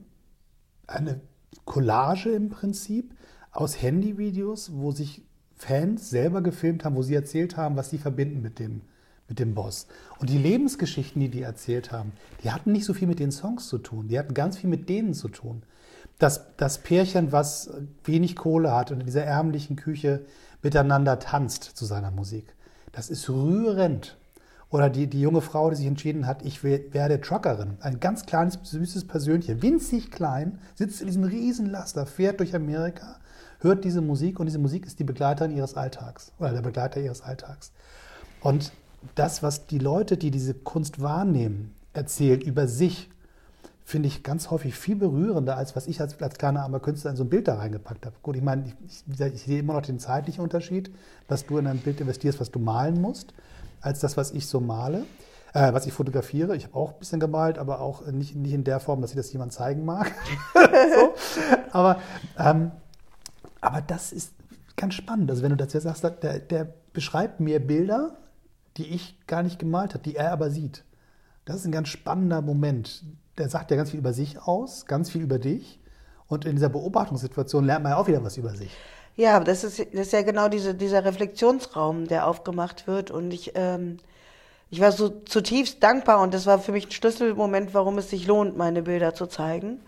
eine Collage im Prinzip aus Handyvideos, wo sich Fans selber gefilmt haben, wo sie erzählt haben, was sie verbinden mit dem, mit dem Boss. Und die Lebensgeschichten, die die erzählt haben, die hatten nicht so viel mit den Songs zu tun, die hatten ganz viel mit denen zu tun. Das, das Pärchen, was wenig Kohle hat und in dieser ärmlichen Küche miteinander tanzt zu seiner Musik, das ist rührend. Oder die, die junge Frau, die sich entschieden hat, ich werde Truckerin. Ein ganz kleines, süßes Persönchen, winzig klein, sitzt in diesem Riesenlaster, fährt durch Amerika hört diese Musik und diese Musik ist die Begleiterin ihres Alltags oder der Begleiter ihres Alltags. Und das, was die Leute, die diese Kunst wahrnehmen, erzählen über sich, finde ich ganz häufig viel berührender, als was ich als, als kleiner armer Künstler in so ein Bild da reingepackt habe. Gut, ich meine, ich, ich, ich sehe immer noch den zeitlichen Unterschied, dass du in ein Bild investierst, was du malen musst, als das, was ich so male, äh, was ich fotografiere. Ich habe auch ein bisschen gemalt, aber auch nicht, nicht in der Form, dass ich das jemand zeigen mag. so. aber, ähm, aber das ist ganz spannend. Also wenn du dazu sagst, der, der beschreibt mir Bilder, die ich gar nicht gemalt habe, die er aber sieht. Das ist ein ganz spannender Moment. Der sagt ja ganz viel über sich aus, ganz viel über dich. Und in dieser Beobachtungssituation lernt man ja auch wieder was über sich. Ja, das ist, das ist ja genau diese, dieser Reflexionsraum, der aufgemacht wird. Und ich, ähm, ich war so zutiefst dankbar und das war für mich ein Schlüsselmoment, warum es sich lohnt, meine Bilder zu zeigen.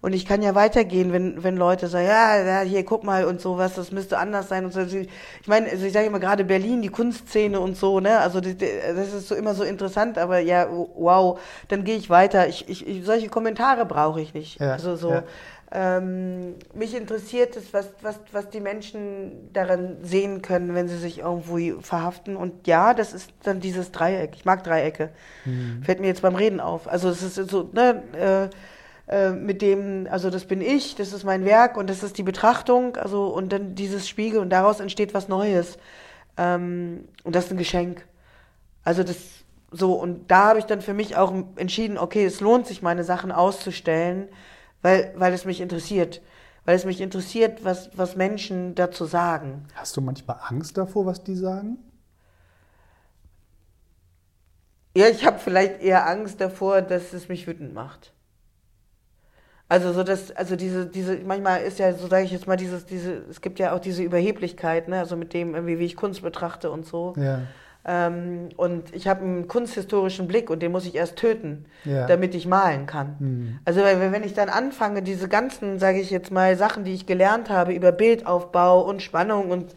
Und ich kann ja weitergehen, wenn, wenn Leute sagen, ja, ja, hier, guck mal und sowas, das müsste anders sein und so. Ich meine, also ich sage immer gerade Berlin, die Kunstszene und so, ne? Also das, das ist so immer so interessant, aber ja, wow, dann gehe ich weiter. Ich, ich, solche Kommentare brauche ich nicht. Ja, also so. Ja. Ähm, mich interessiert es, was, was, was die Menschen darin sehen können, wenn sie sich irgendwo verhaften. Und ja, das ist dann dieses Dreieck. Ich mag Dreiecke. Mhm. Fällt mir jetzt beim Reden auf. Also es ist so, ne, äh, äh, mit dem, also das bin ich, das ist mein Werk und das ist die Betrachtung, also und dann dieses Spiegel und daraus entsteht was Neues. Ähm, und das ist ein Geschenk. Also das so, und da habe ich dann für mich auch entschieden, okay, es lohnt sich, meine Sachen auszustellen, weil, weil es mich interessiert. Weil es mich interessiert, was, was Menschen dazu sagen. Hast du manchmal Angst davor, was die sagen? Ja, ich habe vielleicht eher Angst davor, dass es mich wütend macht. Also so das, also diese, diese, manchmal ist ja, so sage ich jetzt mal, dieses, diese, es gibt ja auch diese Überheblichkeit, ne, also mit dem irgendwie, wie ich Kunst betrachte und so. Ja. Ähm, und ich habe einen kunsthistorischen Blick und den muss ich erst töten, ja. damit ich malen kann. Mhm. Also wenn ich dann anfange, diese ganzen, sage ich jetzt mal, Sachen, die ich gelernt habe über Bildaufbau und Spannung und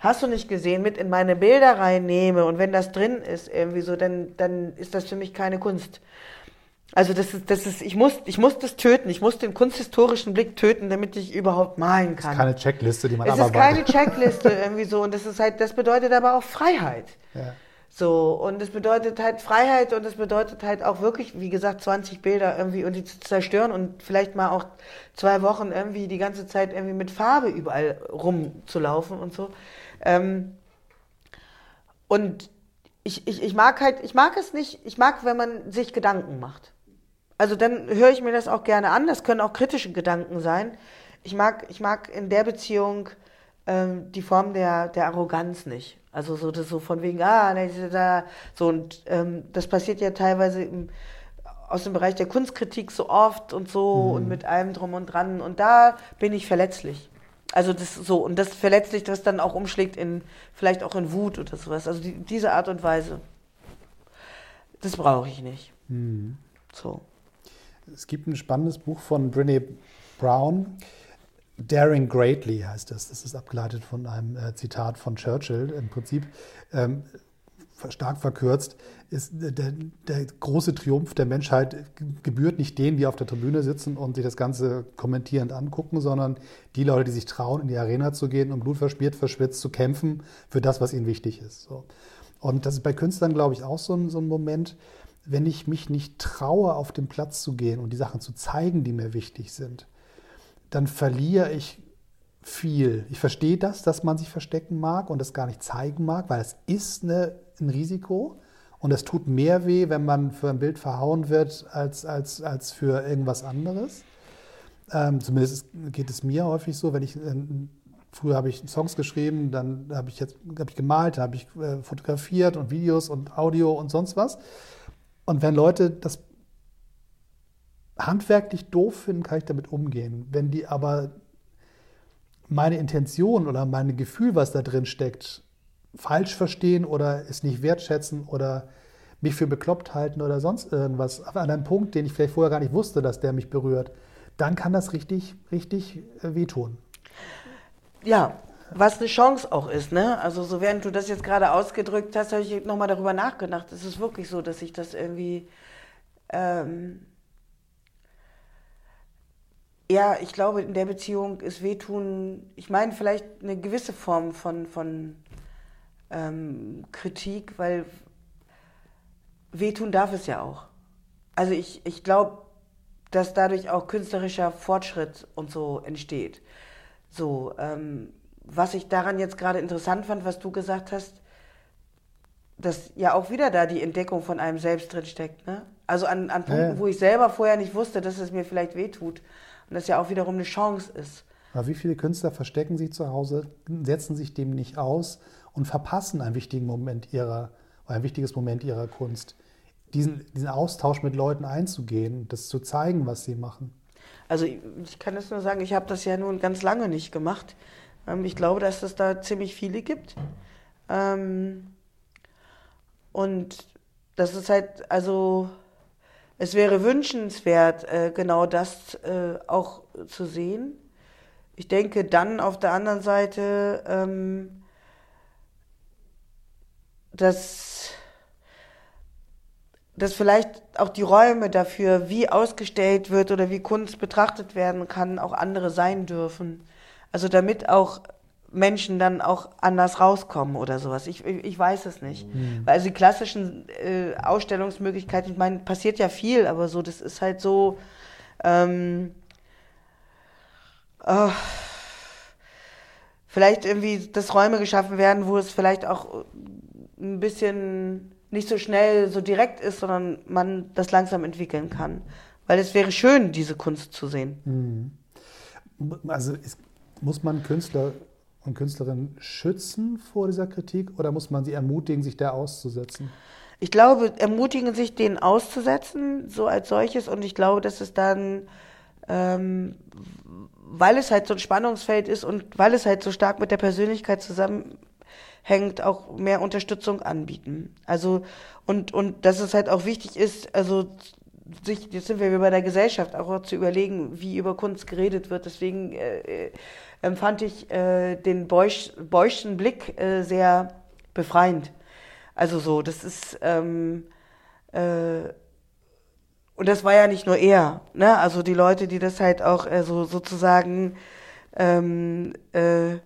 hast du nicht gesehen, mit in meine Bilder reinnehme und wenn das drin ist irgendwie so, dann, dann ist das für mich keine Kunst. Also das ist, das ist, ich muss, ich muss das töten. Ich muss den kunsthistorischen Blick töten, damit ich überhaupt malen kann. Das ist keine Checkliste, die man Es ist keine Checkliste irgendwie so. Und das ist halt, das bedeutet aber auch Freiheit. Ja. So, und es bedeutet halt Freiheit und es bedeutet halt auch wirklich, wie gesagt, 20 Bilder irgendwie und die zu zerstören und vielleicht mal auch zwei Wochen irgendwie die ganze Zeit irgendwie mit Farbe überall rumzulaufen und so. Ähm, und ich, ich, ich mag halt, ich mag es nicht, ich mag, wenn man sich Gedanken macht. Also dann höre ich mir das auch gerne an. Das können auch kritische Gedanken sein. Ich mag, ich mag in der Beziehung ähm, die Form der, der Arroganz nicht. Also so, das so von wegen, ah, da, so und ähm, das passiert ja teilweise im, aus dem Bereich der Kunstkritik so oft und so mhm. und mit allem drum und dran. Und da bin ich verletzlich. Also das so und das verletzlich, das dann auch umschlägt in vielleicht auch in Wut oder sowas. Also die, diese Art und Weise, das brauche ich nicht. Mhm. So. Es gibt ein spannendes Buch von Brené Brown. Daring Greatly heißt es. Das ist abgeleitet von einem äh, Zitat von Churchill. Im Prinzip ähm, stark verkürzt ist der, der, große Triumph der Menschheit gebührt nicht denen, die auf der Tribüne sitzen und sich das Ganze kommentierend angucken, sondern die Leute, die sich trauen, in die Arena zu gehen und blutverspielt, verschwitzt zu kämpfen für das, was ihnen wichtig ist. So. Und das ist bei Künstlern, glaube ich, auch so ein, so ein Moment wenn ich mich nicht traue, auf den Platz zu gehen und die Sachen zu zeigen, die mir wichtig sind, dann verliere ich viel. Ich verstehe das, dass man sich verstecken mag und das gar nicht zeigen mag, weil es ist eine, ein Risiko und es tut mehr weh, wenn man für ein Bild verhauen wird, als, als, als für irgendwas anderes. Ähm, zumindest geht es mir häufig so, wenn ich äh, früher habe ich Songs geschrieben, dann habe ich jetzt hab ich gemalt, habe ich äh, fotografiert und Videos und Audio und sonst was. Und wenn Leute das handwerklich doof finden, kann ich damit umgehen. Wenn die aber meine Intention oder mein Gefühl, was da drin steckt, falsch verstehen oder es nicht wertschätzen oder mich für bekloppt halten oder sonst irgendwas, an einem Punkt, den ich vielleicht vorher gar nicht wusste, dass der mich berührt, dann kann das richtig, richtig äh, wehtun. Ja, was eine Chance auch ist, ne? Also so während du das jetzt gerade ausgedrückt hast, habe ich nochmal darüber nachgedacht. Es ist wirklich so, dass ich das irgendwie ähm, ja, ich glaube, in der Beziehung ist Wehtun, ich meine vielleicht eine gewisse Form von, von ähm, Kritik, weil Wehtun darf es ja auch. Also ich, ich glaube, dass dadurch auch künstlerischer Fortschritt und so entsteht. So, ähm, was ich daran jetzt gerade interessant fand, was du gesagt hast, dass ja auch wieder da die Entdeckung von einem selbst drinsteckt. Ne? Also an, an Punkten, ja. wo ich selber vorher nicht wusste, dass es mir vielleicht wehtut. Und das ja auch wiederum eine Chance ist. Aber wie viele Künstler verstecken sich zu Hause, setzen sich dem nicht aus und verpassen einen wichtigen Moment ihrer, ein wichtiges Moment ihrer Kunst? Diesen, diesen Austausch mit Leuten einzugehen, das zu zeigen, was sie machen. Also ich kann es nur sagen, ich habe das ja nun ganz lange nicht gemacht. Ähm, ich glaube, dass es da ziemlich viele gibt. Ähm, und das ist halt, also es wäre wünschenswert, äh, genau das äh, auch zu sehen. Ich denke dann auf der anderen Seite, ähm, dass, dass vielleicht auch die Räume dafür, wie ausgestellt wird oder wie Kunst betrachtet werden kann, auch andere sein dürfen. Also damit auch Menschen dann auch anders rauskommen oder sowas. Ich, ich, ich weiß es nicht. Mhm. Also die klassischen äh, Ausstellungsmöglichkeiten, ich meine, passiert ja viel, aber so, das ist halt so. Ähm, oh, vielleicht irgendwie, dass Räume geschaffen werden, wo es vielleicht auch ein bisschen nicht so schnell, so direkt ist, sondern man das langsam entwickeln kann. Weil es wäre schön, diese Kunst zu sehen. Mhm. Also ist, muss man Künstler und Künstlerinnen schützen vor dieser Kritik oder muss man sie ermutigen, sich der auszusetzen? Ich glaube, ermutigen sich, den auszusetzen, so als solches. Und ich glaube, dass es dann, ähm, weil es halt so ein Spannungsfeld ist und weil es halt so stark mit der Persönlichkeit zusammenhängt, auch mehr Unterstützung anbieten. Also, und, und dass es halt auch wichtig ist, also sich, jetzt sind wir bei der Gesellschaft, auch zu überlegen, wie über Kunst geredet wird. Deswegen äh, empfand ich äh, den Beusch, Beuschen Blick äh, sehr befreiend. Also so, das ist ähm, äh, und das war ja nicht nur er, ne? Also die Leute, die das halt auch äh, so sozusagen ähm, äh,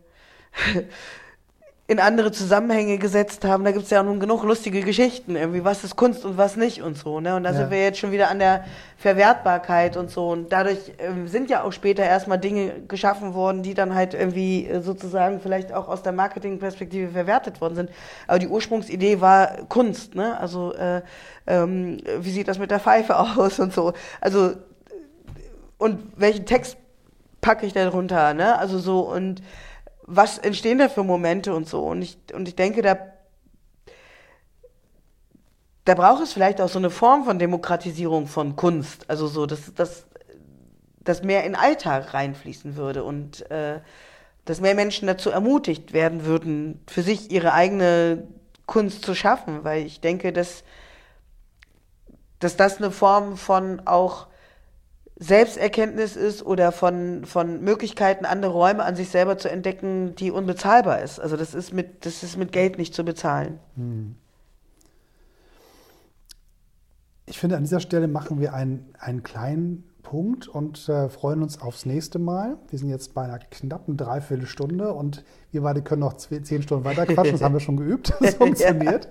in andere Zusammenhänge gesetzt haben. Da gibt es ja auch nun genug lustige Geschichten, irgendwie, was ist Kunst und was nicht und so. Ne? Und da ja. sind wir jetzt schon wieder an der Verwertbarkeit und so. Und dadurch ähm, sind ja auch später erstmal Dinge geschaffen worden, die dann halt irgendwie äh, sozusagen vielleicht auch aus der Marketingperspektive verwertet worden sind. Aber die Ursprungsidee war Kunst, ne? Also äh, ähm, wie sieht das mit der Pfeife aus und so. Also und welchen Text packe ich da drunter, ne? Also so und was entstehen da für Momente und so. Und ich, und ich denke, da, da braucht es vielleicht auch so eine Form von Demokratisierung von Kunst. Also so, dass, dass, dass mehr in Alltag reinfließen würde und äh, dass mehr Menschen dazu ermutigt werden würden, für sich ihre eigene Kunst zu schaffen. Weil ich denke, dass, dass das eine Form von auch Selbsterkenntnis ist oder von, von Möglichkeiten, andere Räume an sich selber zu entdecken, die unbezahlbar ist. Also das ist mit, das ist mit Geld nicht zu bezahlen. Hm. Ich finde, an dieser Stelle machen wir einen, einen kleinen Punkt und äh, freuen uns aufs nächste Mal. Wir sind jetzt bei einer knappen Dreiviertelstunde und wir beide können noch zehn Stunden weiter quatschen. Das haben wir schon geübt. Das funktioniert.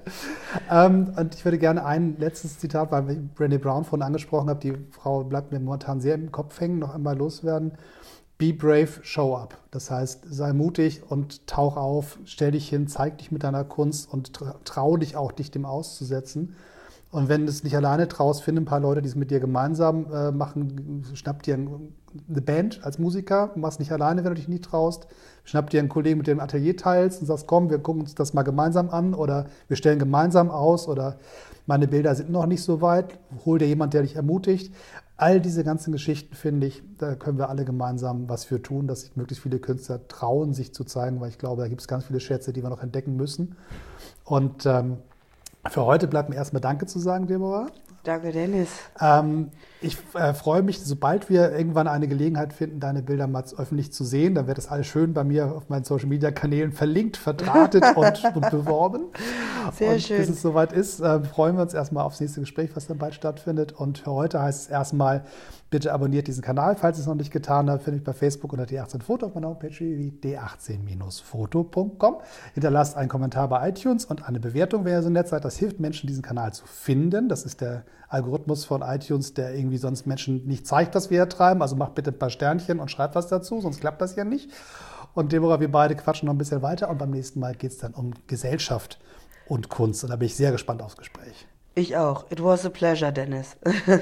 ja. ähm, und ich würde gerne ein letztes Zitat, weil ich Brené Brown vorhin angesprochen habe, die Frau bleibt mir momentan sehr im Kopf hängen, noch einmal loswerden. Be brave, show up. Das heißt, sei mutig und tauch auf, stell dich hin, zeig dich mit deiner Kunst und trau dich auch, dich dem auszusetzen. Und wenn du es nicht alleine traust, finde ein paar Leute, die es mit dir gemeinsam äh, machen. Schnapp dir eine Band als Musiker, machst nicht alleine, wenn du dich nicht traust. Schnapp dir einen Kollegen, mit dem Atelier teilst und sagst, komm, wir gucken uns das mal gemeinsam an oder wir stellen gemeinsam aus oder meine Bilder sind noch nicht so weit. Hol dir jemand, der dich ermutigt. All diese ganzen Geschichten, finde ich, da können wir alle gemeinsam was für tun, dass sich möglichst viele Künstler trauen, sich zu zeigen, weil ich glaube, da gibt es ganz viele Schätze, die wir noch entdecken müssen. Und ähm, für heute bleibt mir erstmal Danke zu sagen, Deborah. Danke, Dennis. Ähm, ich äh, freue mich, sobald wir irgendwann eine Gelegenheit finden, deine Bilder mal öffentlich zu sehen. Dann wird das alles schön bei mir auf meinen Social Media Kanälen verlinkt, verdrahtet und, und, beworben. Sehr und schön. Bis es soweit ist, äh, freuen wir uns erstmal aufs nächste Gespräch, was dann bald stattfindet. Und für heute heißt es erstmal, bitte abonniert diesen Kanal, falls ihr es noch nicht getan habt. Finde ich bei Facebook unter D18 Foto auf meiner Homepage wie d18-foto.com. Hinterlasst einen Kommentar bei iTunes und eine Bewertung, wenn ihr so nett seid. Das hilft Menschen, diesen Kanal zu finden. Das ist der Algorithmus von iTunes, der irgendwie sonst Menschen nicht zeigt, was wir hier treiben. Also mach bitte ein paar Sternchen und schreib was dazu, sonst klappt das ja nicht. Und Deborah, wir beide quatschen noch ein bisschen weiter und beim nächsten Mal geht es dann um Gesellschaft und Kunst. Und da bin ich sehr gespannt aufs Gespräch. Ich auch. It was a pleasure, Dennis.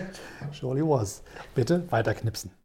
Surely was. Bitte weiterknipsen.